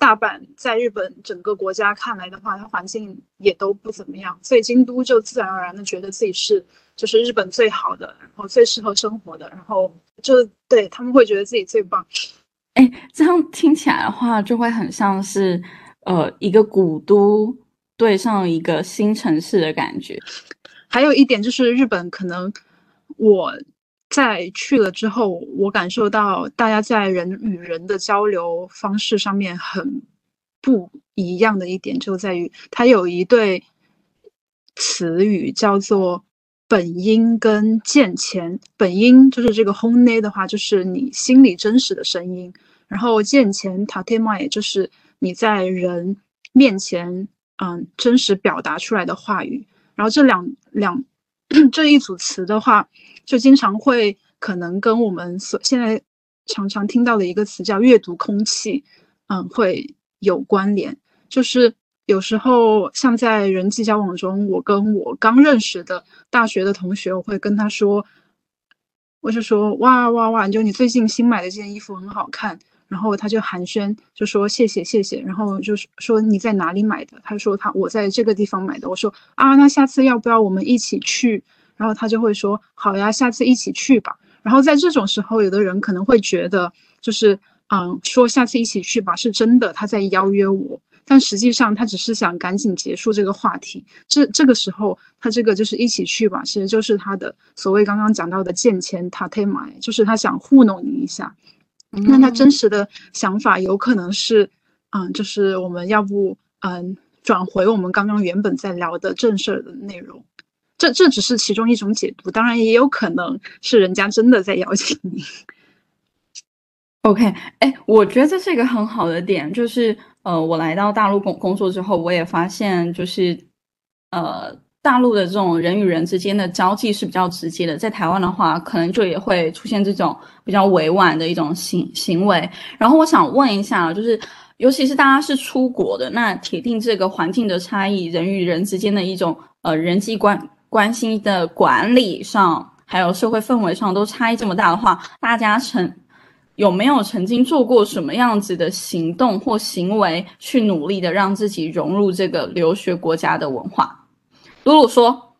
大阪在日本整个国家看来的话，它环境也都不怎么样，所以京都就自然而然的觉得自己是就是日本最好的，然后最适合生活的，然后就对他们会觉得自己最棒。哎，这样听起来的话，就会很像是呃一个古都对上一个新城市的感觉。还有一点就是日本可能我。在去了之后，我感受到大家在人与人的交流方式上面很不一样的一点，就在于它有一对词语叫做本音跟见前。本音就是这个 hone 的话，就是你心里真实的声音；然后见前 tatema 也就是你在人面前嗯真实表达出来的话语。然后这两两 这一组词的话。就经常会可能跟我们所现在常常听到的一个词叫阅读空气，嗯，会有关联。就是有时候像在人际交往中，我跟我刚认识的大学的同学，我会跟他说，我就说哇哇哇，就你最近新买的这件衣服很好看，然后他就寒暄，就说谢谢谢谢，然后就是说你在哪里买的？他说他我在这个地方买的。我说啊，那下次要不要我们一起去？然后他就会说：“好呀，下次一起去吧。”然后在这种时候，有的人可能会觉得，就是嗯，说下次一起去吧，是真的他在邀约我，但实际上他只是想赶紧结束这个话题。这这个时候，他这个就是一起去吧，其实就是他的所谓刚刚讲到的见钱他忒买，就是他想糊弄你一下。那他真实的想法有可能是，嗯，就是我们要不嗯转回我们刚刚原本在聊的正事儿的内容。这这只是其中一种解读，当然也有可能是人家真的在邀请你。OK，哎，我觉得这是一个很好的点，就是呃，我来到大陆工工作之后，我也发现，就是呃，大陆的这种人与人之间的交际是比较直接的，在台湾的话，可能就也会出现这种比较委婉的一种行行为。然后我想问一下，就是尤其是大家是出国的，那铁定这个环境的差异，人与人之间的一种呃人际关。关系的管理上，还有社会氛围上都差异这么大的话，大家曾有没有曾经做过什么样子的行动或行为，去努力的让自己融入这个留学国家的文化？露露说：“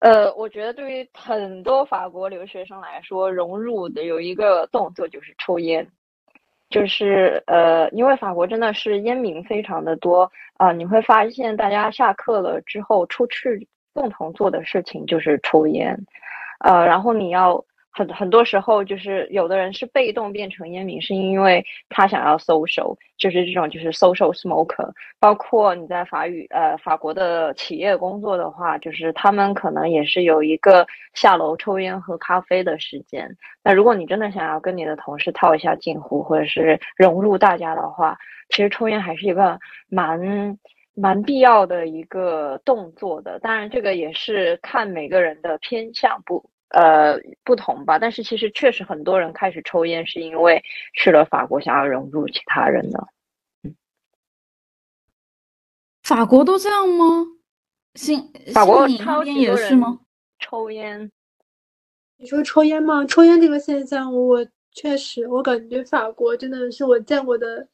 呃，我觉得对于很多法国留学生来说，融入的有一个动作就是抽烟，就是呃，因为法国真的是烟民非常的多啊，你会发现大家下课了之后出去。”共同做的事情就是抽烟，呃，然后你要很很多时候就是有的人是被动变成烟民，是因为他想要 social，就是这种就是 social smoker。包括你在法语呃法国的企业工作的话，就是他们可能也是有一个下楼抽烟喝咖啡的时间。那如果你真的想要跟你的同事套一下近乎，或者是融入大家的话，其实抽烟还是一个蛮。蛮必要的一个动作的，当然这个也是看每个人的偏向不呃不同吧。但是其实确实很多人开始抽烟是因为去了法国想要融入其他人的。法国都这样吗？新法国那边也是吗？抽烟？你说抽烟吗？抽烟这个现象，我确实我感觉法国真的是我见过的。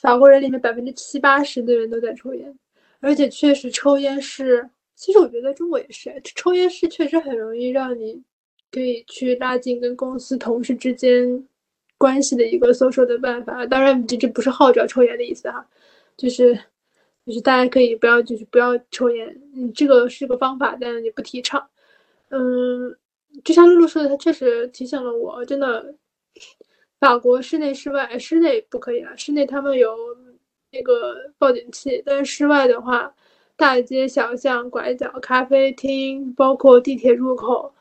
法国人里面百分之七八十的人都在抽烟，而且确实抽烟是，其实我觉得在中国也是，抽烟是确实很容易让你可以去拉近跟公司同事之间关系的一个 social 的办法。当然，这这不是号召抽烟的意思哈，就是就是大家可以不要就是不要抽烟，嗯，这个是个方法，但是也不提倡。嗯，就像露露说的，他确实提醒了我，真的。法国室内、室外，室内不可以啊。室内他们有那个报警器，但是室外的话，大街小巷、拐角、咖啡厅，包括地铁入口，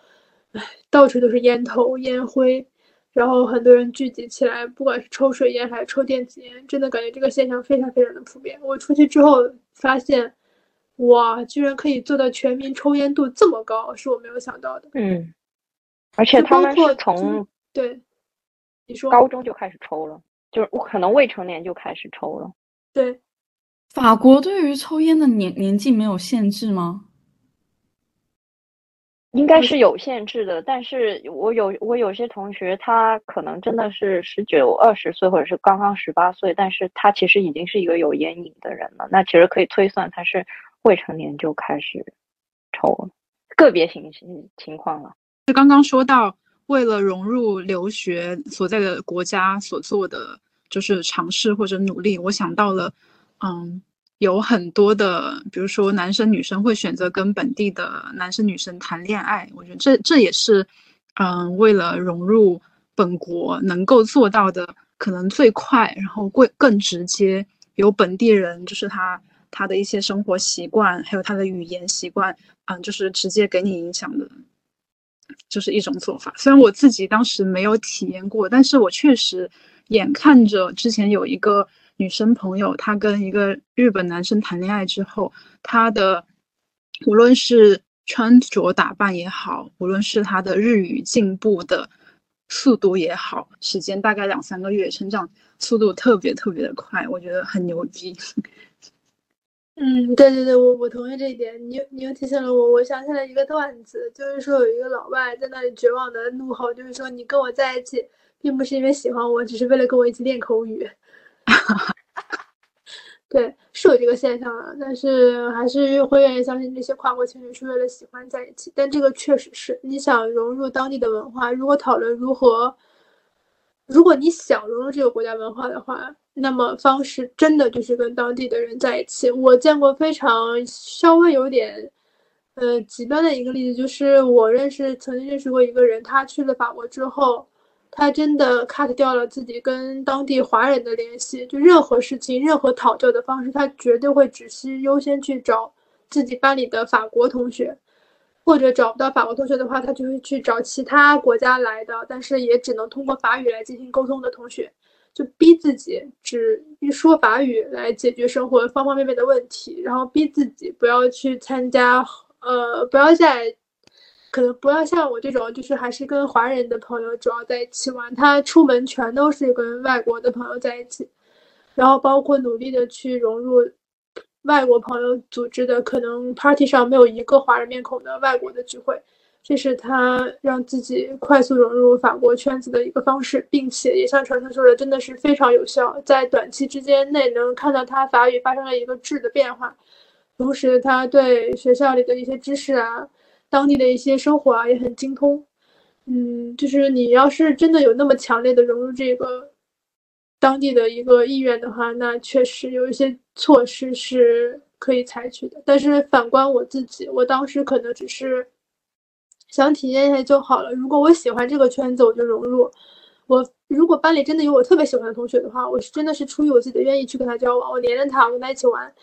哎，到处都是烟头、烟灰，然后很多人聚集起来，不管是抽水烟还是抽电子烟，真的感觉这个现象非常非常的普遍。我出去之后发现，哇，居然可以做到全民抽烟度这么高，是我没有想到的。嗯，而且他们是从对。你说高中就开始抽了，就是我可能未成年就开始抽了。对，法国对于抽烟的年年纪没有限制吗？应该是有限制的，但是我有我有些同学，他可能真的是十九、二十岁，或者是刚刚十八岁，但是他其实已经是一个有烟瘾的人了。那其实可以推算他是未成年就开始抽了，个别情形情况了。就刚刚说到，为了融入留学所在的国家所做的就是尝试或者努力，我想到了，嗯。有很多的，比如说男生女生会选择跟本地的男生女生谈恋爱，我觉得这这也是，嗯，为了融入本国能够做到的，可能最快，然后会更直接，有本地人就是他他的一些生活习惯，还有他的语言习惯，嗯，就是直接给你影响的，就是一种做法。虽然我自己当时没有体验过，但是我确实眼看着之前有一个。女生朋友，她跟一个日本男生谈恋爱之后，她的无论是穿着打扮也好，无论是她的日语进步的速度也好，时间大概两三个月，成长速度特别特别的快，我觉得很牛逼。嗯，对对对，我我同意这一点。你你又提醒了我，我想起来一个段子，就是说有一个老外在那里绝望的怒吼，就是说你跟我在一起，并不是因为喜欢我，只是为了跟我一起练口语。哈 哈对，是有这个现象的，但是还是会愿意相信这些跨国情侣是为了喜欢在一起。但这个确实是，你想融入当地的文化，如果讨论如何，如果你想融入这个国家文化的话，那么方式真的就是跟当地的人在一起。我见过非常稍微有点，呃，极端的一个例子，就是我认识曾经认识过一个人，他去了法国之后。他真的 cut 掉了自己跟当地华人的联系，就任何事情、任何讨教的方式，他绝对会只需优先去找自己班里的法国同学，或者找不到法国同学的话，他就会去找其他国家来的，但是也只能通过法语来进行沟通的同学，就逼自己只一说法语来解决生活方方面面的问题，然后逼自己不要去参加，呃，不要在。可能不要像我这种，就是还是跟华人的朋友主要在一起玩。他出门全都是跟外国的朋友在一起，然后包括努力的去融入外国朋友组织的，可能 party 上没有一个华人面孔的外国的聚会，这是他让自己快速融入法国圈子的一个方式，并且也像传传说的，真的是非常有效，在短期之间内能看到他法语发生了一个质的变化，同时他对学校里的一些知识啊。当地的一些生活啊也很精通，嗯，就是你要是真的有那么强烈的融入这个当地的一个意愿的话，那确实有一些措施是可以采取的。但是反观我自己，我当时可能只是想体验一下就好了。如果我喜欢这个圈子，我就融入。我如果班里真的有我特别喜欢的同学的话，我是真的是出于我自己的愿意去跟他交往，我连着他，我跟他一起玩。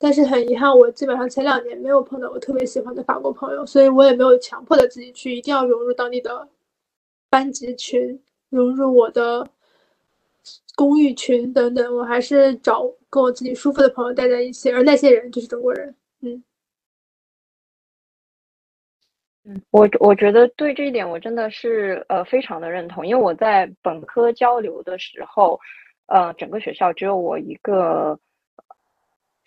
但是很遗憾，我基本上前两年没有碰到我特别喜欢的法国朋友，所以我也没有强迫的自己去一定要融入当地的班级群，融入我的公寓群等等，我还是找跟我自己舒服的朋友待在一起，而那些人就是中国人。嗯，嗯，我我觉得对这一点我真的是呃非常的认同，因为我在本科交流的时候，呃，整个学校只有我一个。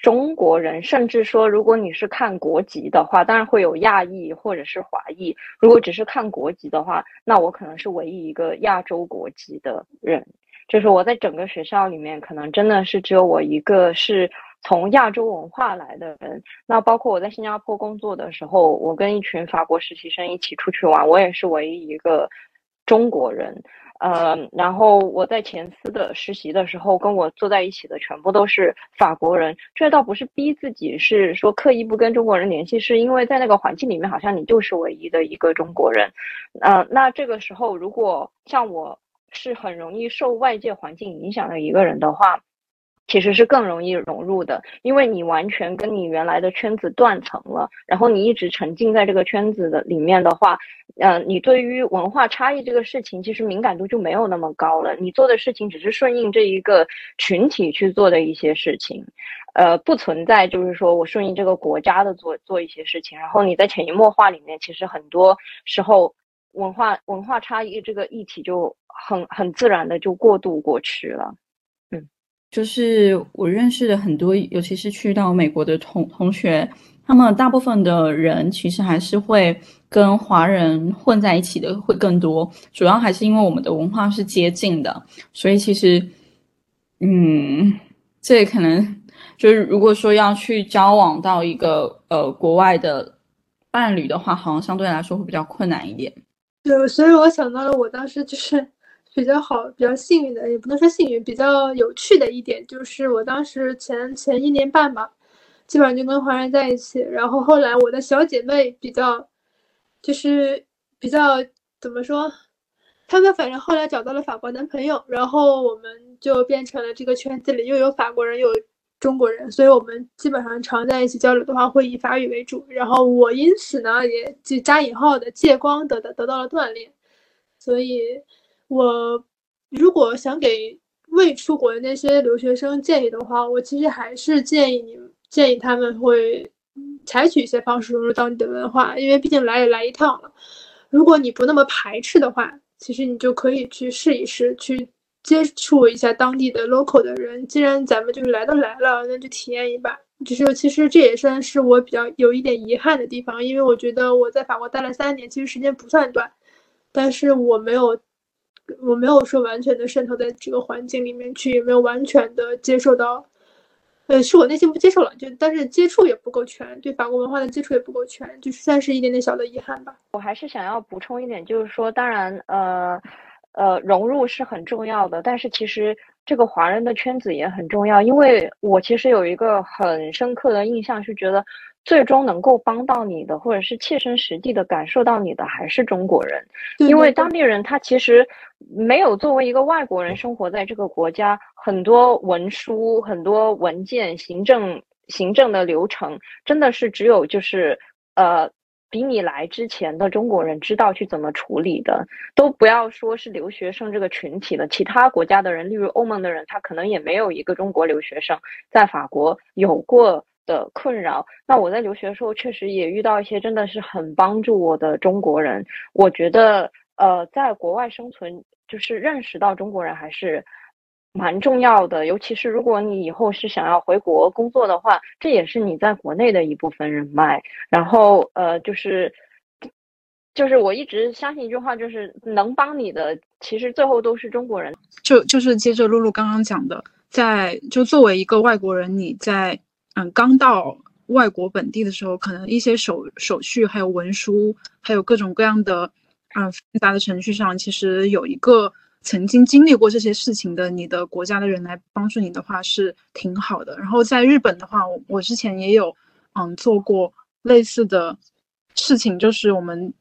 中国人，甚至说，如果你是看国籍的话，当然会有亚裔或者是华裔。如果只是看国籍的话，那我可能是唯一一个亚洲国籍的人。就是我在整个学校里面，可能真的是只有我一个是从亚洲文化来的人。那包括我在新加坡工作的时候，我跟一群法国实习生一起出去玩，我也是唯一一个中国人。呃，然后我在前司的实习的时候，跟我坐在一起的全部都是法国人。这倒不是逼自己，是说刻意不跟中国人联系，是因为在那个环境里面，好像你就是唯一的一个中国人。呃，那这个时候，如果像我是很容易受外界环境影响的一个人的话。其实是更容易融入的，因为你完全跟你原来的圈子断层了，然后你一直沉浸在这个圈子的里面的话，嗯，你对于文化差异这个事情，其实敏感度就没有那么高了。你做的事情只是顺应这一个群体去做的一些事情，呃，不存在就是说我顺应这个国家的做做一些事情，然后你在潜移默化里面，其实很多时候文化文化差异这个议题就很很自然的就过渡过去了。就是我认识的很多，尤其是去到美国的同同学，他们大部分的人其实还是会跟华人混在一起的会更多，主要还是因为我们的文化是接近的，所以其实，嗯，这可能就是如果说要去交往到一个呃国外的伴侣的话，好像相对来说会比较困难一点。对，所以我想到了我当时就是。比较好，比较幸运的，也不能说幸运，比较有趣的一点就是，我当时前前一年半吧，基本上就跟华人在一起。然后后来我的小姐妹比较，就是比较怎么说，她们反正后来找到了法国男朋友，然后我们就变成了这个圈子里又有法国人又有中国人，所以我们基本上常在一起交流的话会以法语为主。然后我因此呢，也就加引号的借光得得得到了锻炼，所以。我如果想给未出国的那些留学生建议的话，我其实还是建议你建议他们会采取一些方式融入当地的文化，因为毕竟来也来一趟了。如果你不那么排斥的话，其实你就可以去试一试，去接触一下当地的 local 的人。既然咱们就是来都来了，那就体验一把。就是其实这也算是我比较有一点遗憾的地方，因为我觉得我在法国待了三年，其实时间不算短，但是我没有。我没有说完全的渗透在这个环境里面去，也没有完全的接受到，呃，是我内心不接受了，就但是接触也不够全，对法国文化的接触也不够全，就是算是一点点小的遗憾吧。我还是想要补充一点，就是说，当然，呃，呃，融入是很重要的，但是其实这个华人的圈子也很重要，因为我其实有一个很深刻的印象，是觉得。最终能够帮到你的，或者是切身实地的感受到你的，还是中国人，因为当地人他其实没有作为一个外国人生活在这个国家，很多文书、很多文件、行政行政的流程，真的是只有就是呃，比你来之前的中国人知道去怎么处理的，都不要说是留学生这个群体了，其他国家的人，例如欧盟的人，他可能也没有一个中国留学生在法国有过。的困扰，那我在留学的时候确实也遇到一些真的是很帮助我的中国人。我觉得，呃，在国外生存，就是认识到中国人还是蛮重要的。尤其是如果你以后是想要回国工作的话，这也是你在国内的一部分人脉。然后，呃，就是，就是我一直相信一句话，就是能帮你的，其实最后都是中国人。就就是接着露露刚刚讲的，在就作为一个外国人，你在。嗯，刚到外国本地的时候，可能一些手手续、还有文书，还有各种各样的嗯复杂的程序上，其实有一个曾经经历过这些事情的你的国家的人来帮助你的话，是挺好的。然后在日本的话，我我之前也有嗯做过类似的事情，就是我们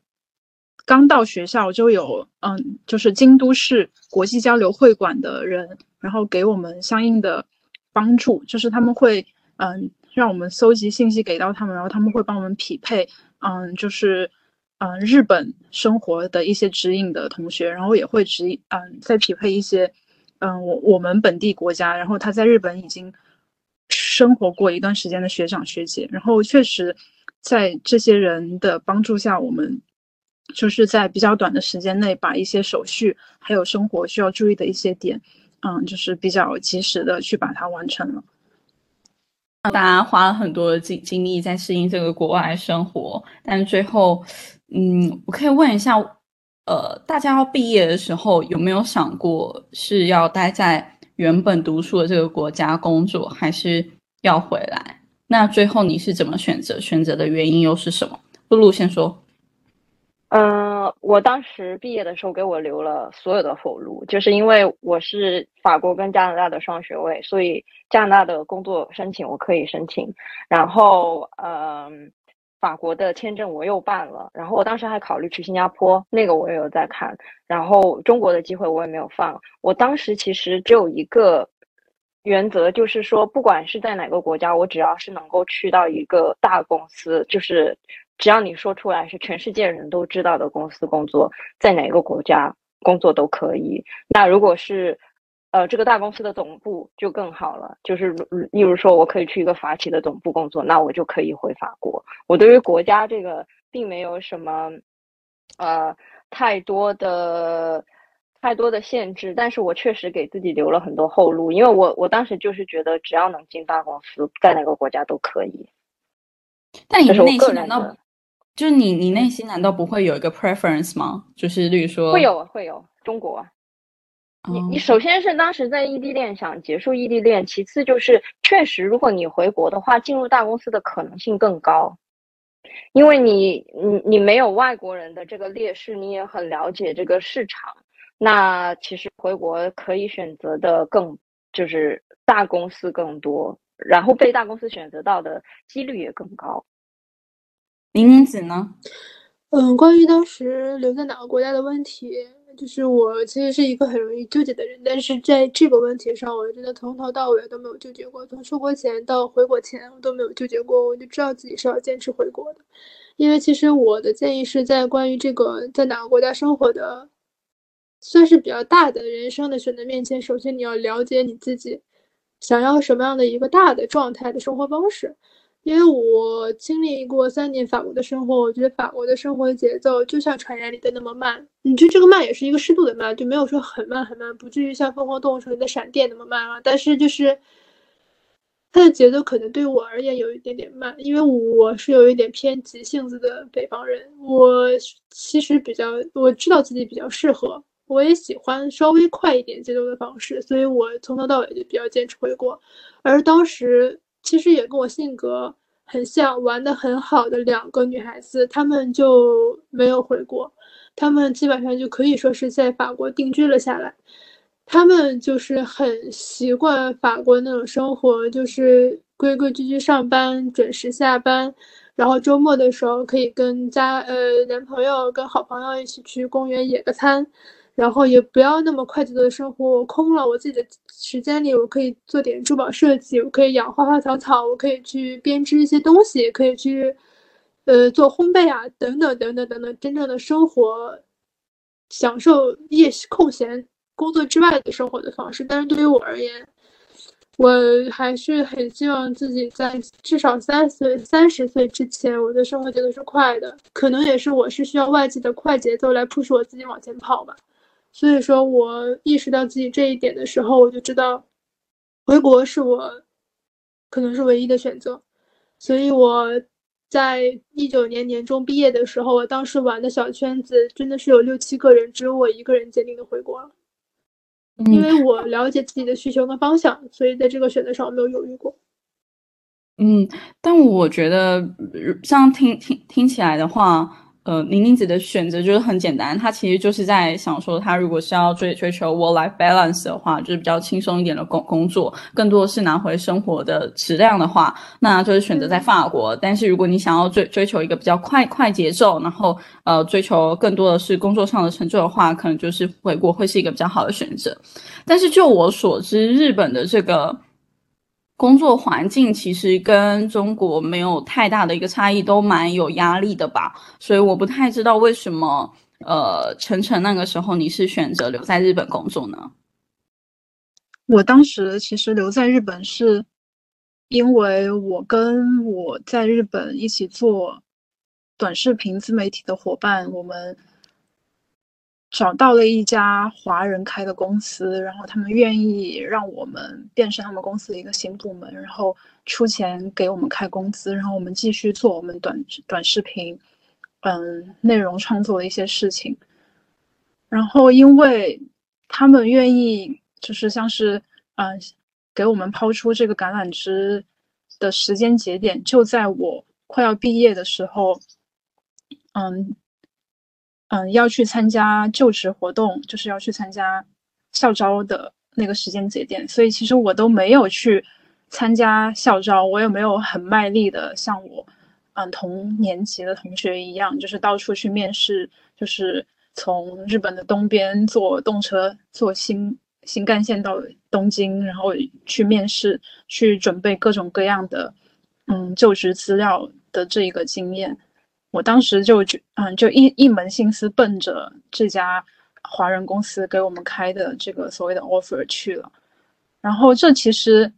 刚到学校就有嗯，就是京都市国际交流会馆的人，然后给我们相应的帮助，就是他们会。嗯，让我们搜集信息给到他们，然后他们会帮我们匹配，嗯，就是，嗯，日本生活的一些指引的同学，然后也会指引，嗯，再匹配一些，嗯，我我们本地国家，然后他在日本已经生活过一段时间的学长学姐，然后确实，在这些人的帮助下，我们就是在比较短的时间内把一些手续还有生活需要注意的一些点，嗯，就是比较及时的去把它完成了。大家花了很多的精精力在适应这个国外生活，但最后，嗯，我可以问一下，呃，大家要毕业的时候有没有想过是要待在原本读书的这个国家工作，还是要回来？那最后你是怎么选择？选择的原因又是什么？露露先说。嗯，呃我当时毕业的时候给我留了所有的后路，就是因为我是法国跟加拿大的双学位，所以加拿大的工作申请我可以申请，然后嗯，法国的签证我又办了，然后我当时还考虑去新加坡，那个我也有在看，然后中国的机会我也没有放。我当时其实只有一个原则，就是说不管是在哪个国家，我只要是能够去到一个大公司，就是。只要你说出来是全世界人都知道的公司工作，在哪个国家工作都可以。那如果是，呃，这个大公司的总部就更好了。就是，例如说我可以去一个法企的总部工作，那我就可以回法国。我对于国家这个并没有什么，呃，太多的太多的限制，但是我确实给自己留了很多后路，因为我我当时就是觉得只要能进大公司，在哪个国家都可以。但是我内个人心难道的就是你你内心难道不会有一个 preference 吗？就是例如说会有会有中国，你你哦首先是当时在异地恋想结束异地恋，其次就是确实如果你回国的话，进入大公司的可能性更高，因为你你你没有外国人的这个劣势，你也很了解这个市场，那其实回国可以选择的更就是大公司更多，然后被大公司选择到的几率也更高。林宁子呢？嗯，关于当时留在哪个国家的问题，就是我其实是一个很容易纠结的人，但是在这个问题上，我真的从头到尾都没有纠结过，从出国前到回国前，我都没有纠结过，我就知道自己是要坚持回国的。因为其实我的建议是在关于这个在哪个国家生活的，算是比较大的人生的选择面前，首先你要了解你自己想要什么样的一个大的状态的生活方式。因为我经历过三年法国的生活，我觉得法国的生活节奏就像传言里的那么慢。你就这个慢也是一个适度的慢，就没有说很慢很慢，不至于像《疯狂动物城》里的闪电那么慢啊。但是就是它的节奏可能对我而言有一点点慢，因为我是有一点偏急性子的北方人。我其实比较我知道自己比较适合，我也喜欢稍微快一点节奏的方式，所以我从头到尾就比较坚持回国。而当时其实也跟我性格很像，玩的很好的两个女孩子，她们就没有回国，她们基本上就可以说是在法国定居了下来。她们就是很习惯法国那种生活，就是规规矩矩上班，准时下班，然后周末的时候可以跟家呃男朋友、跟好朋友一起去公园野个餐。然后也不要那么快节奏的生活，我空了我自己的时间里，我可以做点珠宝设计，我可以养花花草草，我可以去编织一些东西，可以去，呃，做烘焙啊，等等等等等等，真正的生活，享受夜空闲工作之外的生活的方式。但是对于我而言，我还是很希望自己在至少三岁、三十岁之前，我的生活节奏是快的，可能也是我是需要外界的快节奏来 push 我自己往前跑吧。所以说我意识到自己这一点的时候，我就知道，回国是我可能是唯一的选择。所以我在一九年年中毕业的时候，我当时玩的小圈子真的是有六七个人，只有我一个人坚定的回国了。因嗯为我了解自己的需求跟方向，所以在这个选择上我没有犹豫过。嗯，但我觉得像听听听起来的话，呃，宁宁子的选择就是很简单，她其实就是在想说，她如果是要追追求 work-life balance 的话，就是比较轻松一点的工工作，更多的是拿回生活的质量的话，那就是选择在法国。但是如果你想要追追求一个比较快快节奏，然后呃追求更多的是工作上的成就的话，可能就是回国会是一个比较好的选择。但是就我所知，日本的这个工作环境其实跟中国没有太大的一个差异，都蛮有压力的吧。所以我不太知道为什么，呃，晨晨那个时候你是选择留在日本工作呢？我当时其实留在日本是，因为我跟我在日本一起做短视频自媒体的伙伴，我们找到了一家华人开的公司，然后他们愿意让我们变成他们公司的一个新部门，然后出钱给我们开工资，然后我们继续做我们短短视频，嗯，内容创作的一些事情。然后因为他们愿意，就是像是嗯、给我们抛出这个橄榄枝的时间节点，就在我快要毕业的时候，嗯嗯，要去参加就职活动，就是要去参加校招的那个时间节点，所以其实我都没有去参加校招，我也没有很卖力的像我嗯同年级的同学一样，就是到处去面试，就是从日本的东边坐动车坐新新干线到东京，然后去面试，去准备各种各样的嗯就职资料的这一个经验。我当时就觉，嗯，就一一门心思奔着这家华人公司给我们开的这个所谓的 offer 去了。然后这其实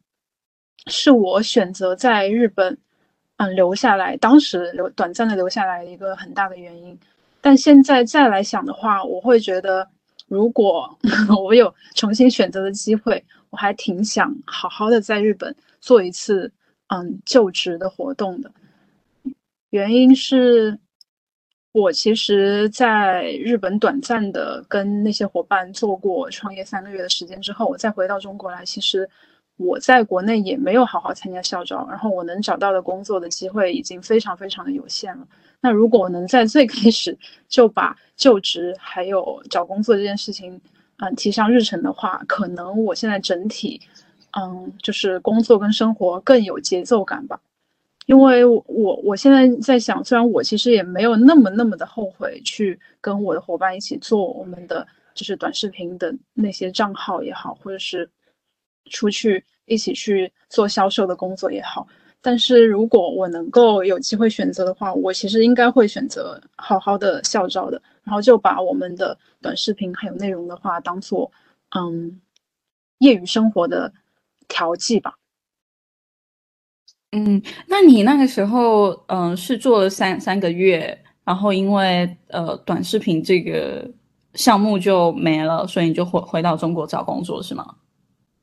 是我选择在日本，嗯，留下来，当时留短暂的留下来的一个很大的原因。但现在再来想的话，我会觉得如果 我有重新选择的机会，我还挺想好好的在日本做一次嗯就职的活动的。原因是，我其实在日本短暂的跟那些伙伴做过创业三个月的时间之后，我再回到中国来，其实我在国内也没有好好参加校招，然后我能找到的工作的机会已经非常非常的有限了。那如果我能在最开始就把就职还有找工作这件事情，嗯，提上日程的话，可能我现在整体，嗯，就是工作跟生活更有节奏感吧。因为我我现在在想，虽然我其实也没有那么那么的后悔去跟我的伙伴一起做我们的就是短视频的那些账号也好，或者是出去一起去做销售的工作也好。但是如果我能够有机会选择的话，我其实应该会选择好好的校招的，然后就把我们的短视频还有内容的话当做，嗯，业余生活的调剂吧。嗯，那你那个时候，嗯，是做了三三个月，然后因为呃短视频这个项目就没了，所以你就回回到中国找工作是吗？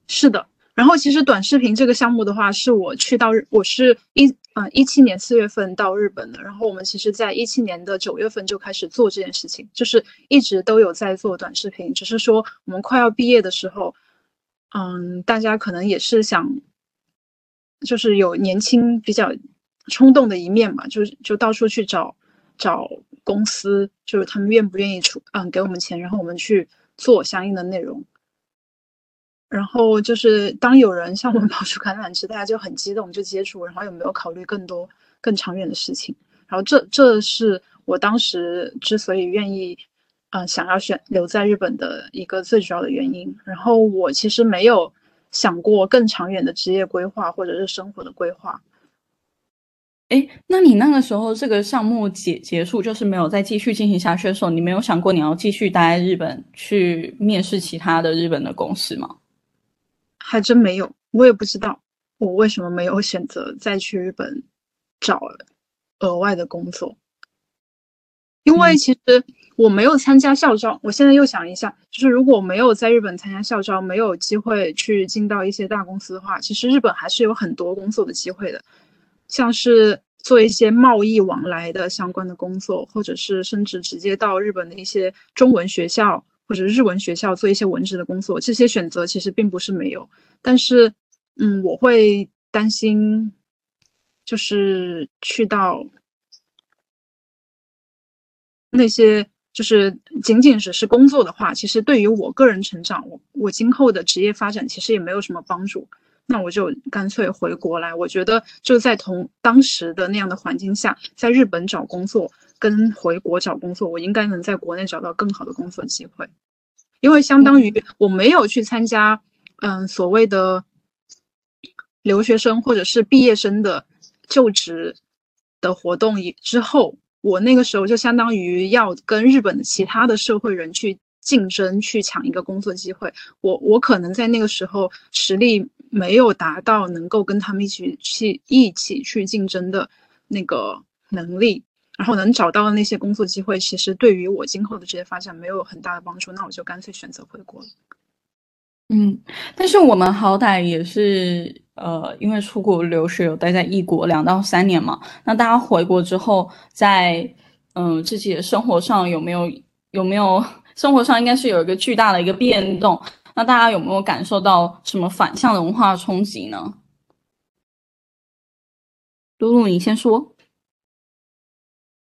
是的。然后其实短视频这个项目的话，是我去到日，我是一啊一七年四月份到日本的。然后我们其实在一七年的九月份就开始做这件事情，就是一直都有在做短视频，只是说我们快要毕业的时候，嗯，大家可能也是想，就是有年轻比较冲动的一面嘛，就是就到处去找找公司，就是他们愿不愿意出嗯给我们钱，然后我们去做相应的内容。然后就是当有人向我们抛出橄榄枝，大家就很激动，就接触。然后有没有考虑更多更长远的事情？然后这这是我当时之所以愿意，嗯，想要选留在日本的一个最主要的原因。然后我其实没有想过更长远的职业规划或者是生活的规划。哎，那你那个时候这个项目结结束，就是没有再继续进行下去的时候，你没有想过你要继续待在日本去面试其他的日本的公司吗？还真没有，我也不知道我为什么没有选择再去日本找额外的工作。因为其实我没有参加校招，我现在又想一下，就是如果没有在日本参加校招，没有机会去进到一些大公司的话，其实日本还是有很多工作的机会的，像是做一些贸易往来的相关的工作，或者是甚至直接到日本的一些中文学校。或者日文学校做一些文职的工作，这些选择其实并不是没有，但是，嗯，我会担心，就是去到那些就是仅仅只是工作的话，其实对于我个人成长，我我今后的职业发展其实也没有什么帮助。那我就干脆回国来。我觉得就在同当时的那样的环境下，在日本找工作。跟回国找工作，我应该能在国内找到更好的工作机会，因为相当于我没有去参加，嗯，所谓的留学生或者是毕业生的就职的活动以之后，我那个时候就相当于要跟日本的其他的社会人去竞争，去抢一个工作机会。我我可能在那个时候实力没有达到能够跟他们一起去一起去竞争的那个能力。然后能找到的那些工作机会，其实对于我今后的职业发展没有很大的帮助，那我就干脆选择回国了。嗯，但是我们好歹也是呃，因为出国留学有待在异国两到三年嘛。那大家回国之后，在嗯自己的生活上有没有有没有生活上应该是有一个巨大的一个变动？那大家有没有感受到什么反向的文化冲击呢？露露，你先说。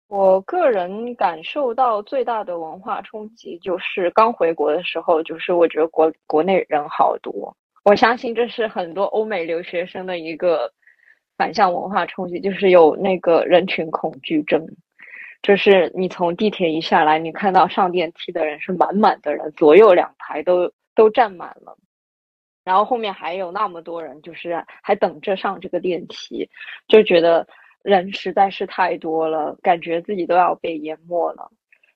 我个人感受到最大的文化冲击，就是刚回国的时候，就是我觉得国国内人好多。我相信这是很多欧美留学生的一个反向文化冲击，就是有那个人群恐惧症。就是你从地铁一下来，你看到上电梯的人是满满的人，左右两排都都站满了，然后后面还有那么多人，就是还等着上这个电梯，就觉得。人实在是太多了，感觉自己都要被淹没了。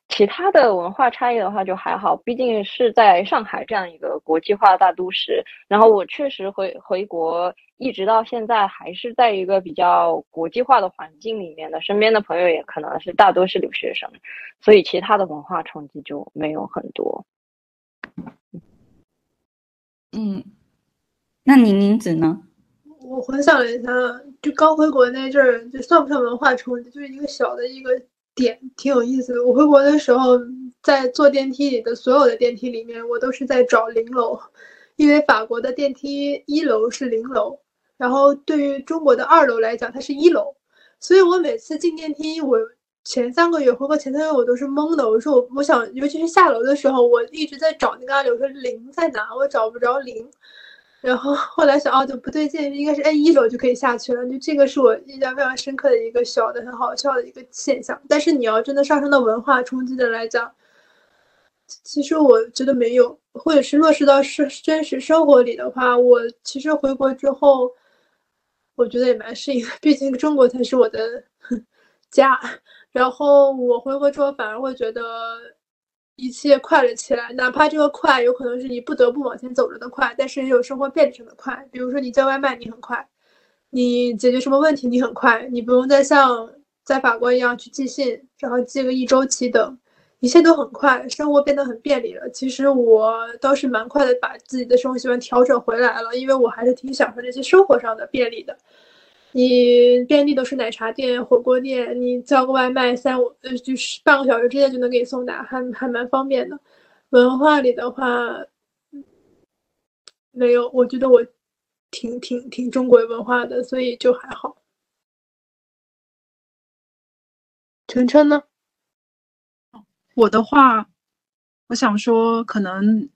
其他的文化差异的话就还好，毕竟是在上海这样一个国际化大都市。然后我确实回回国，一直到现在还是在一个比较国际化的环境里面的，身边的朋友也可能是大多是留学生，所以其他的文化冲击就没有很多。嗯，那宁宁子呢？我回想了一下，就刚回国那阵儿，就算不上文化冲击，就是一个小的一个点，挺有意思的。我回国的时候，在坐电梯里的所有的电梯里面，我都是在找零楼，因为法国的电梯一楼是零楼，然后对于中国的二楼来讲，它是一楼，所以我每次进电梯，我前三个月回国前三个月我都是懵的。我说我我想，尤其是下楼的时候，我一直在找那个按钮，说零在哪，我找不着零。然后后来想，哦，就不对劲，应该是按一楼就可以下去了。就这个是我印象非常深刻的一个小的很好笑的一个现象。但是你要真的上升到文化冲击的来讲，其实我觉得没有，或者是落实到生真实生活里的话，我其实回国之后，我觉得也蛮适应的。毕竟中国才是我的 家。然后我回国之后反而会觉得。一切快了起来，哪怕这个快有可能是你不得不往前走着的快，但是也有生活便利上的快。比如说你叫外卖，你很快；你解决什么问题，你很快。你不用再像在法国一样去寄信，然后寄个一周期等，一切都很快，生活变得很便利了。其实我倒是蛮快的把自己的生活习惯调整回来了，因为我还是挺享受这些生活上的便利的。你遍地都是奶茶店、火锅店，你叫个外卖，三五呃就是半个小时之内就能给你送达，还还蛮方便的。文化里的话，没有，我觉得我挺挺挺中国文化的，所以就还好。晨晨呢？我的话，我想说，可能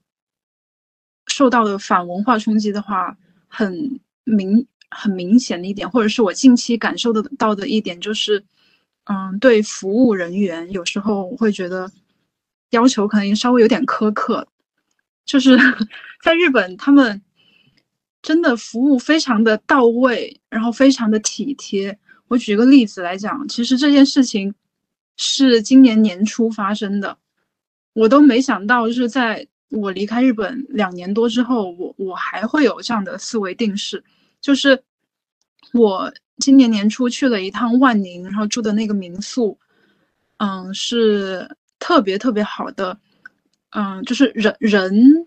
受到的反文化冲击的话，很明。很明显的一点，或者是我近期感受得到的一点，就是，嗯，对服务人员有时候我会觉得要求可能稍微有点苛刻。就是 在日本，他们真的服务非常的到位，然后非常的体贴。我举个例子来讲，其实这件事情是今年年初发生的，我都没想到，就是在我离开日本两年多之后，我我还会有这样的思维定式。就是我今年年初去了一趟万宁，然后住的那个民宿，嗯，是特别特别好的，嗯，就是人人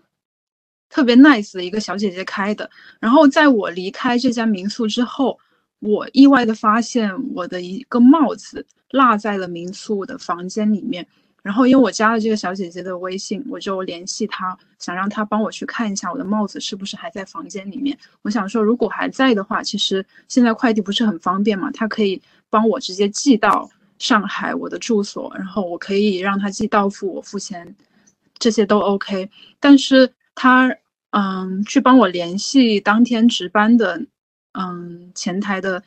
特别 nice 的一个小姐姐开的。然后在我离开这家民宿之后，我意外的发现我的一个帽子落在了民宿的房间里面。然后，因为我加了这个小姐姐的微信，我就联系她，想让她帮我去看一下我的帽子是不是还在房间里面。我想说，如果还在的话，其实现在快递不是很方便嘛，她可以帮我直接寄到上海我的住所，然后我可以让她寄到付，我付钱，这些都 OK。但是她，嗯，去帮我联系当天值班的，嗯，前台的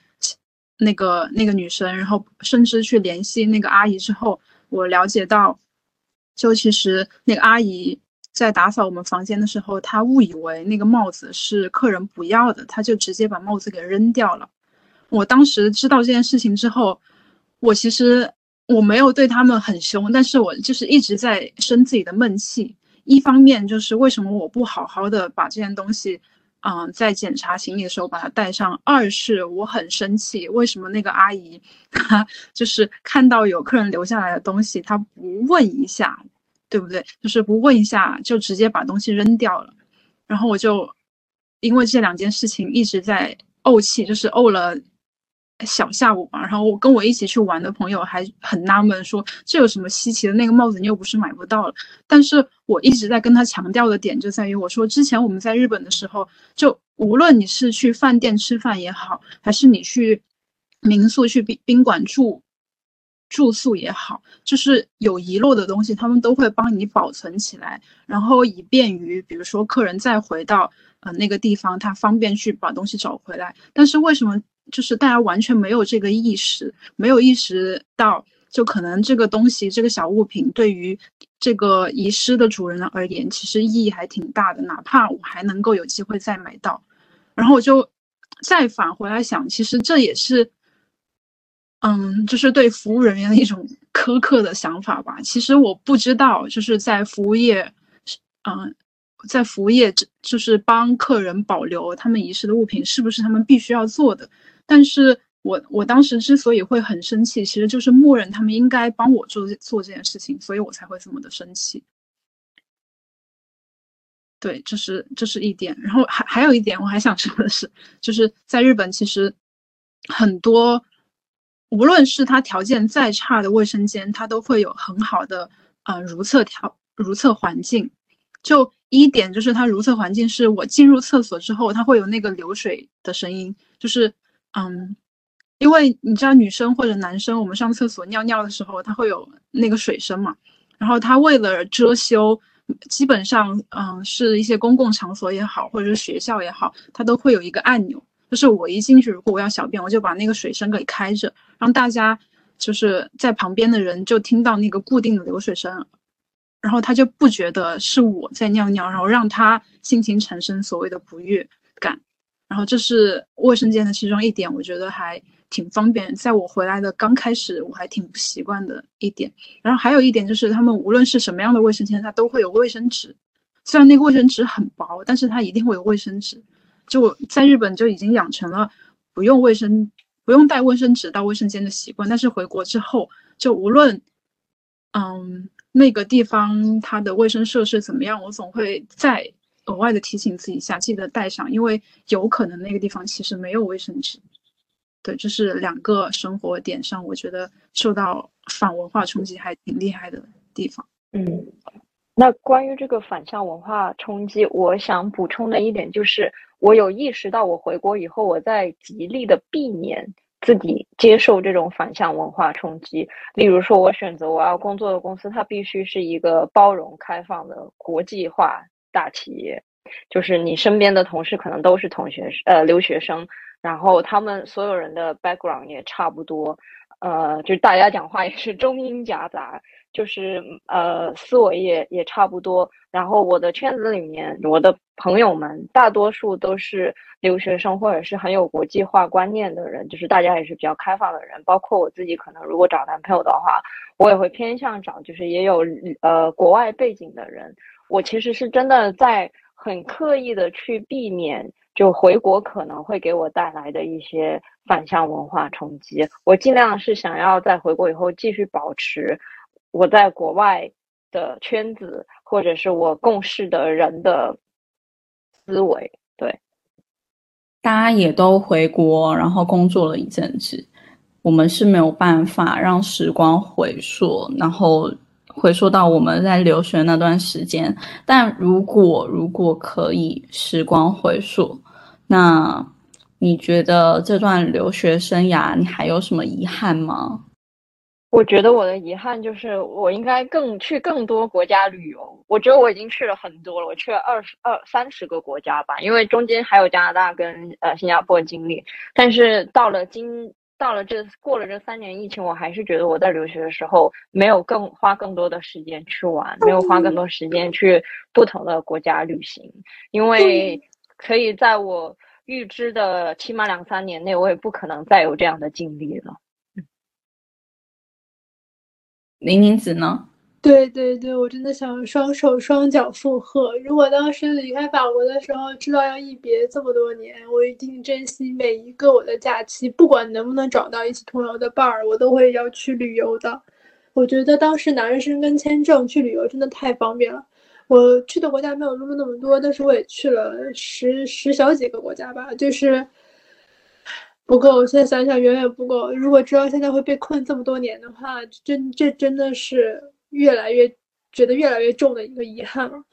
那个那个女生，然后甚至去联系那个阿姨之后。我了解到，就其实那个阿姨在打扫我们房间的时候，她误以为那个帽子是客人不要的，她就直接把帽子给扔掉了。我当时知道这件事情之后，我其实我没有对他们很凶，但是我就是一直在生自己的闷气。一方面就是为什么我不好好的把这件东西。嗯，在检查行李的时候把它带上。二是我很生气，为什么那个阿姨她就是看到有客人留下来的东西，她不问一下，对不对？就是不问一下就直接把东西扔掉了。然后我就因为这两件事情一直在怄气，就是怄了。小下午吧，然后我跟我一起去玩的朋友还很纳闷，说这有什么稀奇的？那个帽子你又不是买不到了。但是我一直在跟他强调的点就在于，我说之前我们在日本的时候，就无论你是去饭店吃饭也好，还是你去民宿去宾宾馆住住宿也好，就是有遗落的东西，他们都会帮你保存起来，然后以便于比如说客人再回到呃那个地方，他方便去把东西找回来。但是为什么？就是大家完全没有这个意识，没有意识到，就可能这个东西、这个小物品对于这个遗失的主人而言，其实意义还挺大的。哪怕我还能够有机会再买到，然后我就再返回来想，其实这也是，嗯，就是对服务人员的一种苛刻的想法吧。其实我不知道，就是在服务业，嗯。在服务业，就是帮客人保留他们遗失的物品，是不是他们必须要做的？但是我我当时之所以会很生气，其实就是默认他们应该帮我做做这件事情，所以我才会这么的生气。对，这是这是一点。然后还还有一点，我还想说的是，就是在日本，其实很多无论是它条件再差的卫生间，它都会有很好的啊如厕条如厕环境。就一点就是它如厕环境，是我进入厕所之后，它会有那个流水的声音，就是嗯，因为你知道女生或者男生，我们上厕所尿尿的时候，它会有那个水声嘛。然后它为了遮羞。基本上，嗯，是一些公共场所也好，或者是学校也好，它都会有一个按钮，就是我一进去，如果我要小便，我就把那个水声给开着，让大家就是在旁边的人就听到那个固定的流水声，然后他就不觉得是我在尿尿，然后让他心情产生所谓的不悦感，然后这是卫生间的其中一点，我觉得还。挺方便，在我回来的刚开始，我还挺不习惯的一点。然后还有一点就是，他们无论是什么样的卫生间，它都会有卫生纸。虽然那个卫生纸很薄，但是它一定会有卫生纸。就我在日本就已经养成了不用卫生、不用带卫生纸到卫生间的习惯。但是回国之后，就无论嗯那个地方它的卫生设施怎么样，我总会在额外的提醒自己一下，记得带上，因为有可能那个地方其实没有卫生纸。对，这是两个生活点上，我觉得受到反文化冲击还挺厉害的地方。嗯，那关于这个反向文化冲击，我想补充的一点就是，我有意识到我回国以后，我在极力的避免自己接受这种反向文化冲击。例如说，我选择我要工作的公司，它必须是一个包容开放的国际化大企业，就是你身边的同事可能都是同学呃留学生。然后他们所有人的 background 也差不多，呃，就是大家讲话也是中英夹杂，就是呃思维也也差不多。然后我的圈子里面，我的朋友们大多数都是留学生或者是很有国际化观念的人，就是大家也是比较开放的人。包括我自己，可能如果找男朋友的话，我也会偏向找就是也有呃国外背景的人。我其实是真的在很刻意的去避免。就回国可能会给我带来的一些反向文化冲击，我尽量是想要在回国以后继续保持我在国外的圈子，或者是我共事的人的思维。对，大家也都回国，然后工作了一阵子，我们是没有办法让时光回溯，然后回溯到我们在留学那段时间。但如果如果可以时光回溯，那你觉得这段留学生涯你还有什么遗憾吗？我觉得我的遗憾就是我应该更去更多国家旅游。我觉得我已经去了很多了，我去了二十二三十个国家吧，因为中间还有加拿大跟呃新加坡经历。但是到了今到了这过了这三年疫情，我还是觉得我在留学的时候没有更花更多的时间去玩，没有花更多时间去不同的国家旅行，因为。可以在我预知的起码两三年内，我也不可能再有这样的经历了。林宁子呢？对对对，我真的想双手双脚附和。如果当时离开法国的时候知道要一别这么多年，我一定珍惜每一个我的假期，不管能不能找到一起同游的伴儿，我都会要去旅游的。我觉得当时拿着申根签证去旅游真的太方便了。我去的国家没有露露那么多，但是我也去了十十小几个国家吧，就是不够。现在想想远远不够。如果知道现在会被困这么多年的话，真这真的是越来越觉得越来越重的一个遗憾了。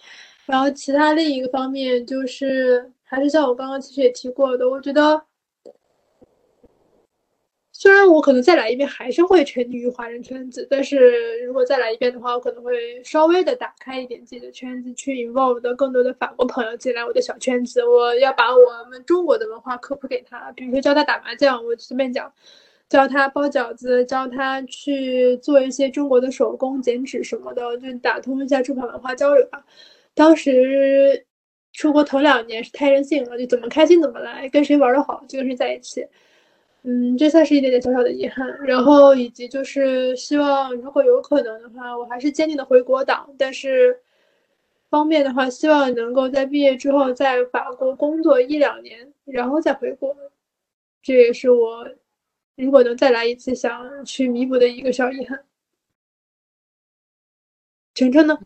然后其他另一个方面就是，还是像我刚刚其实也提过的，我觉得。虽然我可能再来一遍还是会沉溺于华人圈子，但是如果再来一遍的话，我可能会稍微的打开一点自己的圈子，去 involve 更多的法国朋友进来我的小圈子。我要把我们中国的文化科普给他，比如说教他打麻将，我随便讲；教他包饺子，教他去做一些中国的手工剪纸什么的，就打通一下中法文化交流吧。当时出国头两年是太任性了，就怎么开心怎么来，跟谁玩的好就跟谁在一起。嗯，这算是一点点小小的遗憾，然后以及就是希望，如果有可能的话，我还是坚定的回国党。但是方便的话，希望能够在毕业之后在法国工作一两年，然后再回国。这也是我如果能再来一次，想去弥补的一个小遗憾。晨晨呢？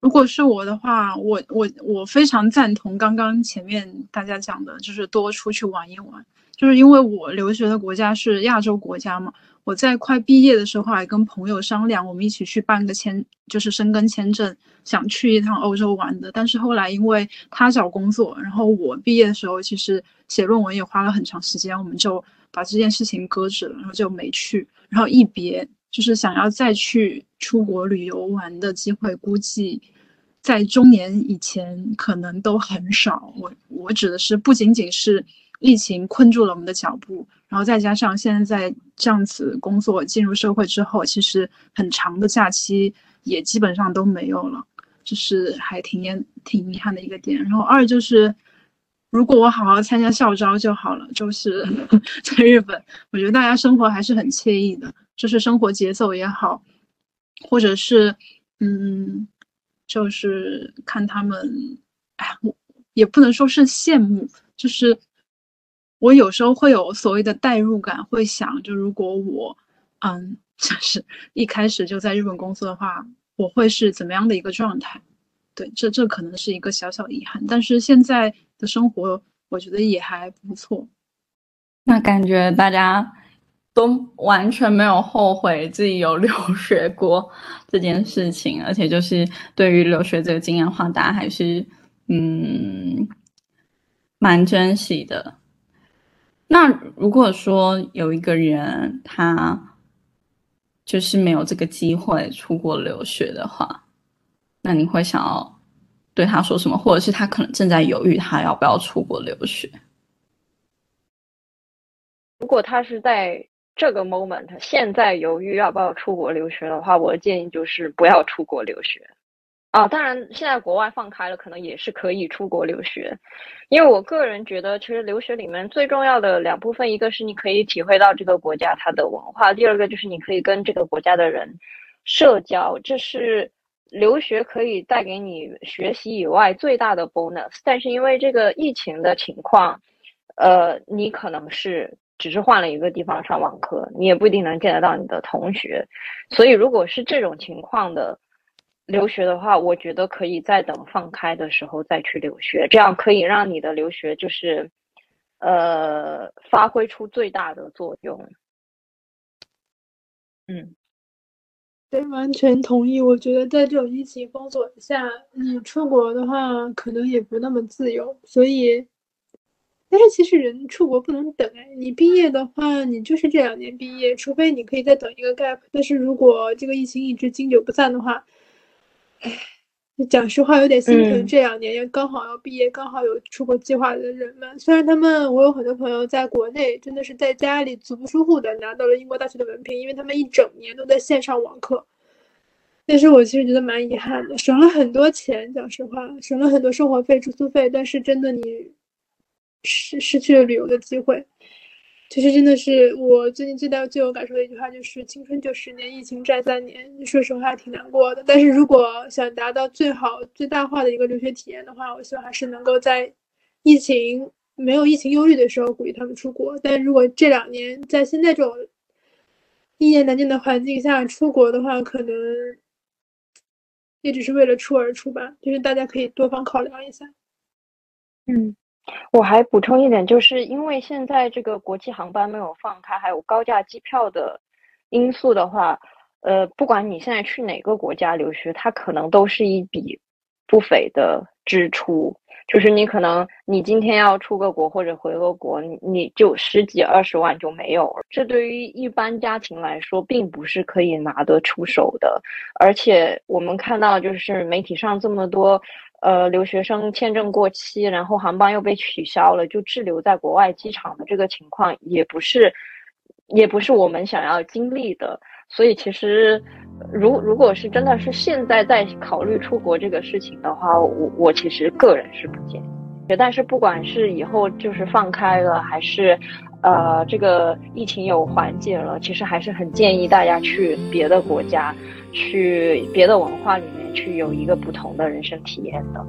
如果是我的话，我我我非常赞同刚刚前面大家讲的，就是多出去玩一玩。就是因为我留学的国家是亚洲国家嘛，我在快毕业的时候还跟朋友商量，我们一起去办个签，就是申根签证，想去一趟欧洲玩的。但是后来因为他找工作，然后我毕业的时候其实写论文也花了很长时间，我们就把这件事情搁置了，然后就没去。然后一别，就是想要再去出国旅游玩的机会，估计在中年以前可能都很少。我我指的是不仅仅是。疫情困住了我们的脚步，然后再加上现在在这样子工作进入社会之后，其实很长的假期也基本上都没有了，这是还挺严挺遗憾的一个点。然后二就是，如果我好好参加校招就好了，就是 在日本，我觉得大家生活还是很惬意的，就是生活节奏也好，或者是嗯，就是看他们，哎，我也不能说是羡慕，就是。我有时候会有所谓的代入感，会想，就如果我，嗯，就是一开始就在日本工作的话，我会是怎么样的一个状态？对，这这可能是一个小小遗憾。但是现在的生活，我觉得也还不错。那感觉大家都完全没有后悔自己有 留学过这件事情，而且就是对于留学这个经验的话，大家还是嗯蛮珍惜的。那如果说有一个人他就是没有这个机会出国留学的话，那你会想要对他说什么？或者是他可能正在犹豫他要不要出国留学？如果他是在这个 moment 现在犹豫要不要出国留学的话，我的建议就是不要出国留学。啊，当然，现在国外放开了，可能也是可以出国留学。因为我个人觉得，其实留学里面最重要的两部分，一个是你可以体会到这个国家它的文化，第二个就是你可以跟这个国家的人社交，这是留学可以带给你学习以外最大的 bonus。但是因为这个疫情的情况，呃，你可能是只是换了一个地方上网课，你也不一定能见得到你的同学。所以如果是这种情况的。留学的话，我觉得可以再等放开的时候再去留学，这样可以让你的留学就是，呃，发挥出最大的作用。嗯，对，完全同意。我觉得在这种疫情封锁下，你出国的话可能也不那么自由。所以，但是其实人出国不能等哎，你毕业的话，你就是这两年毕业，除非你可以再等一个 gap。但是如果这个疫情一直经久不散的话，哎，讲实话有点心疼这两年，刚好要毕业，刚好有出国计划的人们。虽然他们，我有很多朋友在国内，真的是在家里足不出户的拿到了英国大学的文凭，因为他们一整年都在线上网课。但是我其实觉得蛮遗憾的，省了很多钱，讲实话，省了很多生活费、住宿费，但是真的你失失去了旅游的机会。其实真的是我最近最大最有感受的一句话，就是“青春就十年，疫情债三年”。说实话，挺难过的。但是如果想达到最好、最大化的一个留学体验的话，我希望还是能够在疫情没有疫情忧虑的时候鼓励他们出国。但如果这两年在现在这种一言难尽的环境下出国的话，可能也只是为了出而出吧。就是大家可以多方考量一下。嗯。我还补充一点，就是因为现在这个国际航班没有放开，还有高价机票的因素的话，呃，不管你现在去哪个国家留学，它可能都是一笔不菲的支出。就是你可能你今天要出个国或者回个国，你就十几二十万就没有了。这对于一般家庭来说，并不是可以拿得出手的。而且我们看到，就是媒体上这么多。呃，留学生签证过期，然后航班又被取消了，就滞留在国外机场的这个情况，也不是，也不是我们想要经历的。所以，其实，如如果是真的是现在在考虑出国这个事情的话，我我其实个人是不建议。但是，不管是以后就是放开了，还是，呃，这个疫情有缓解了，其实还是很建议大家去别的国家，去别的文化里面去有一个不同的人生体验的。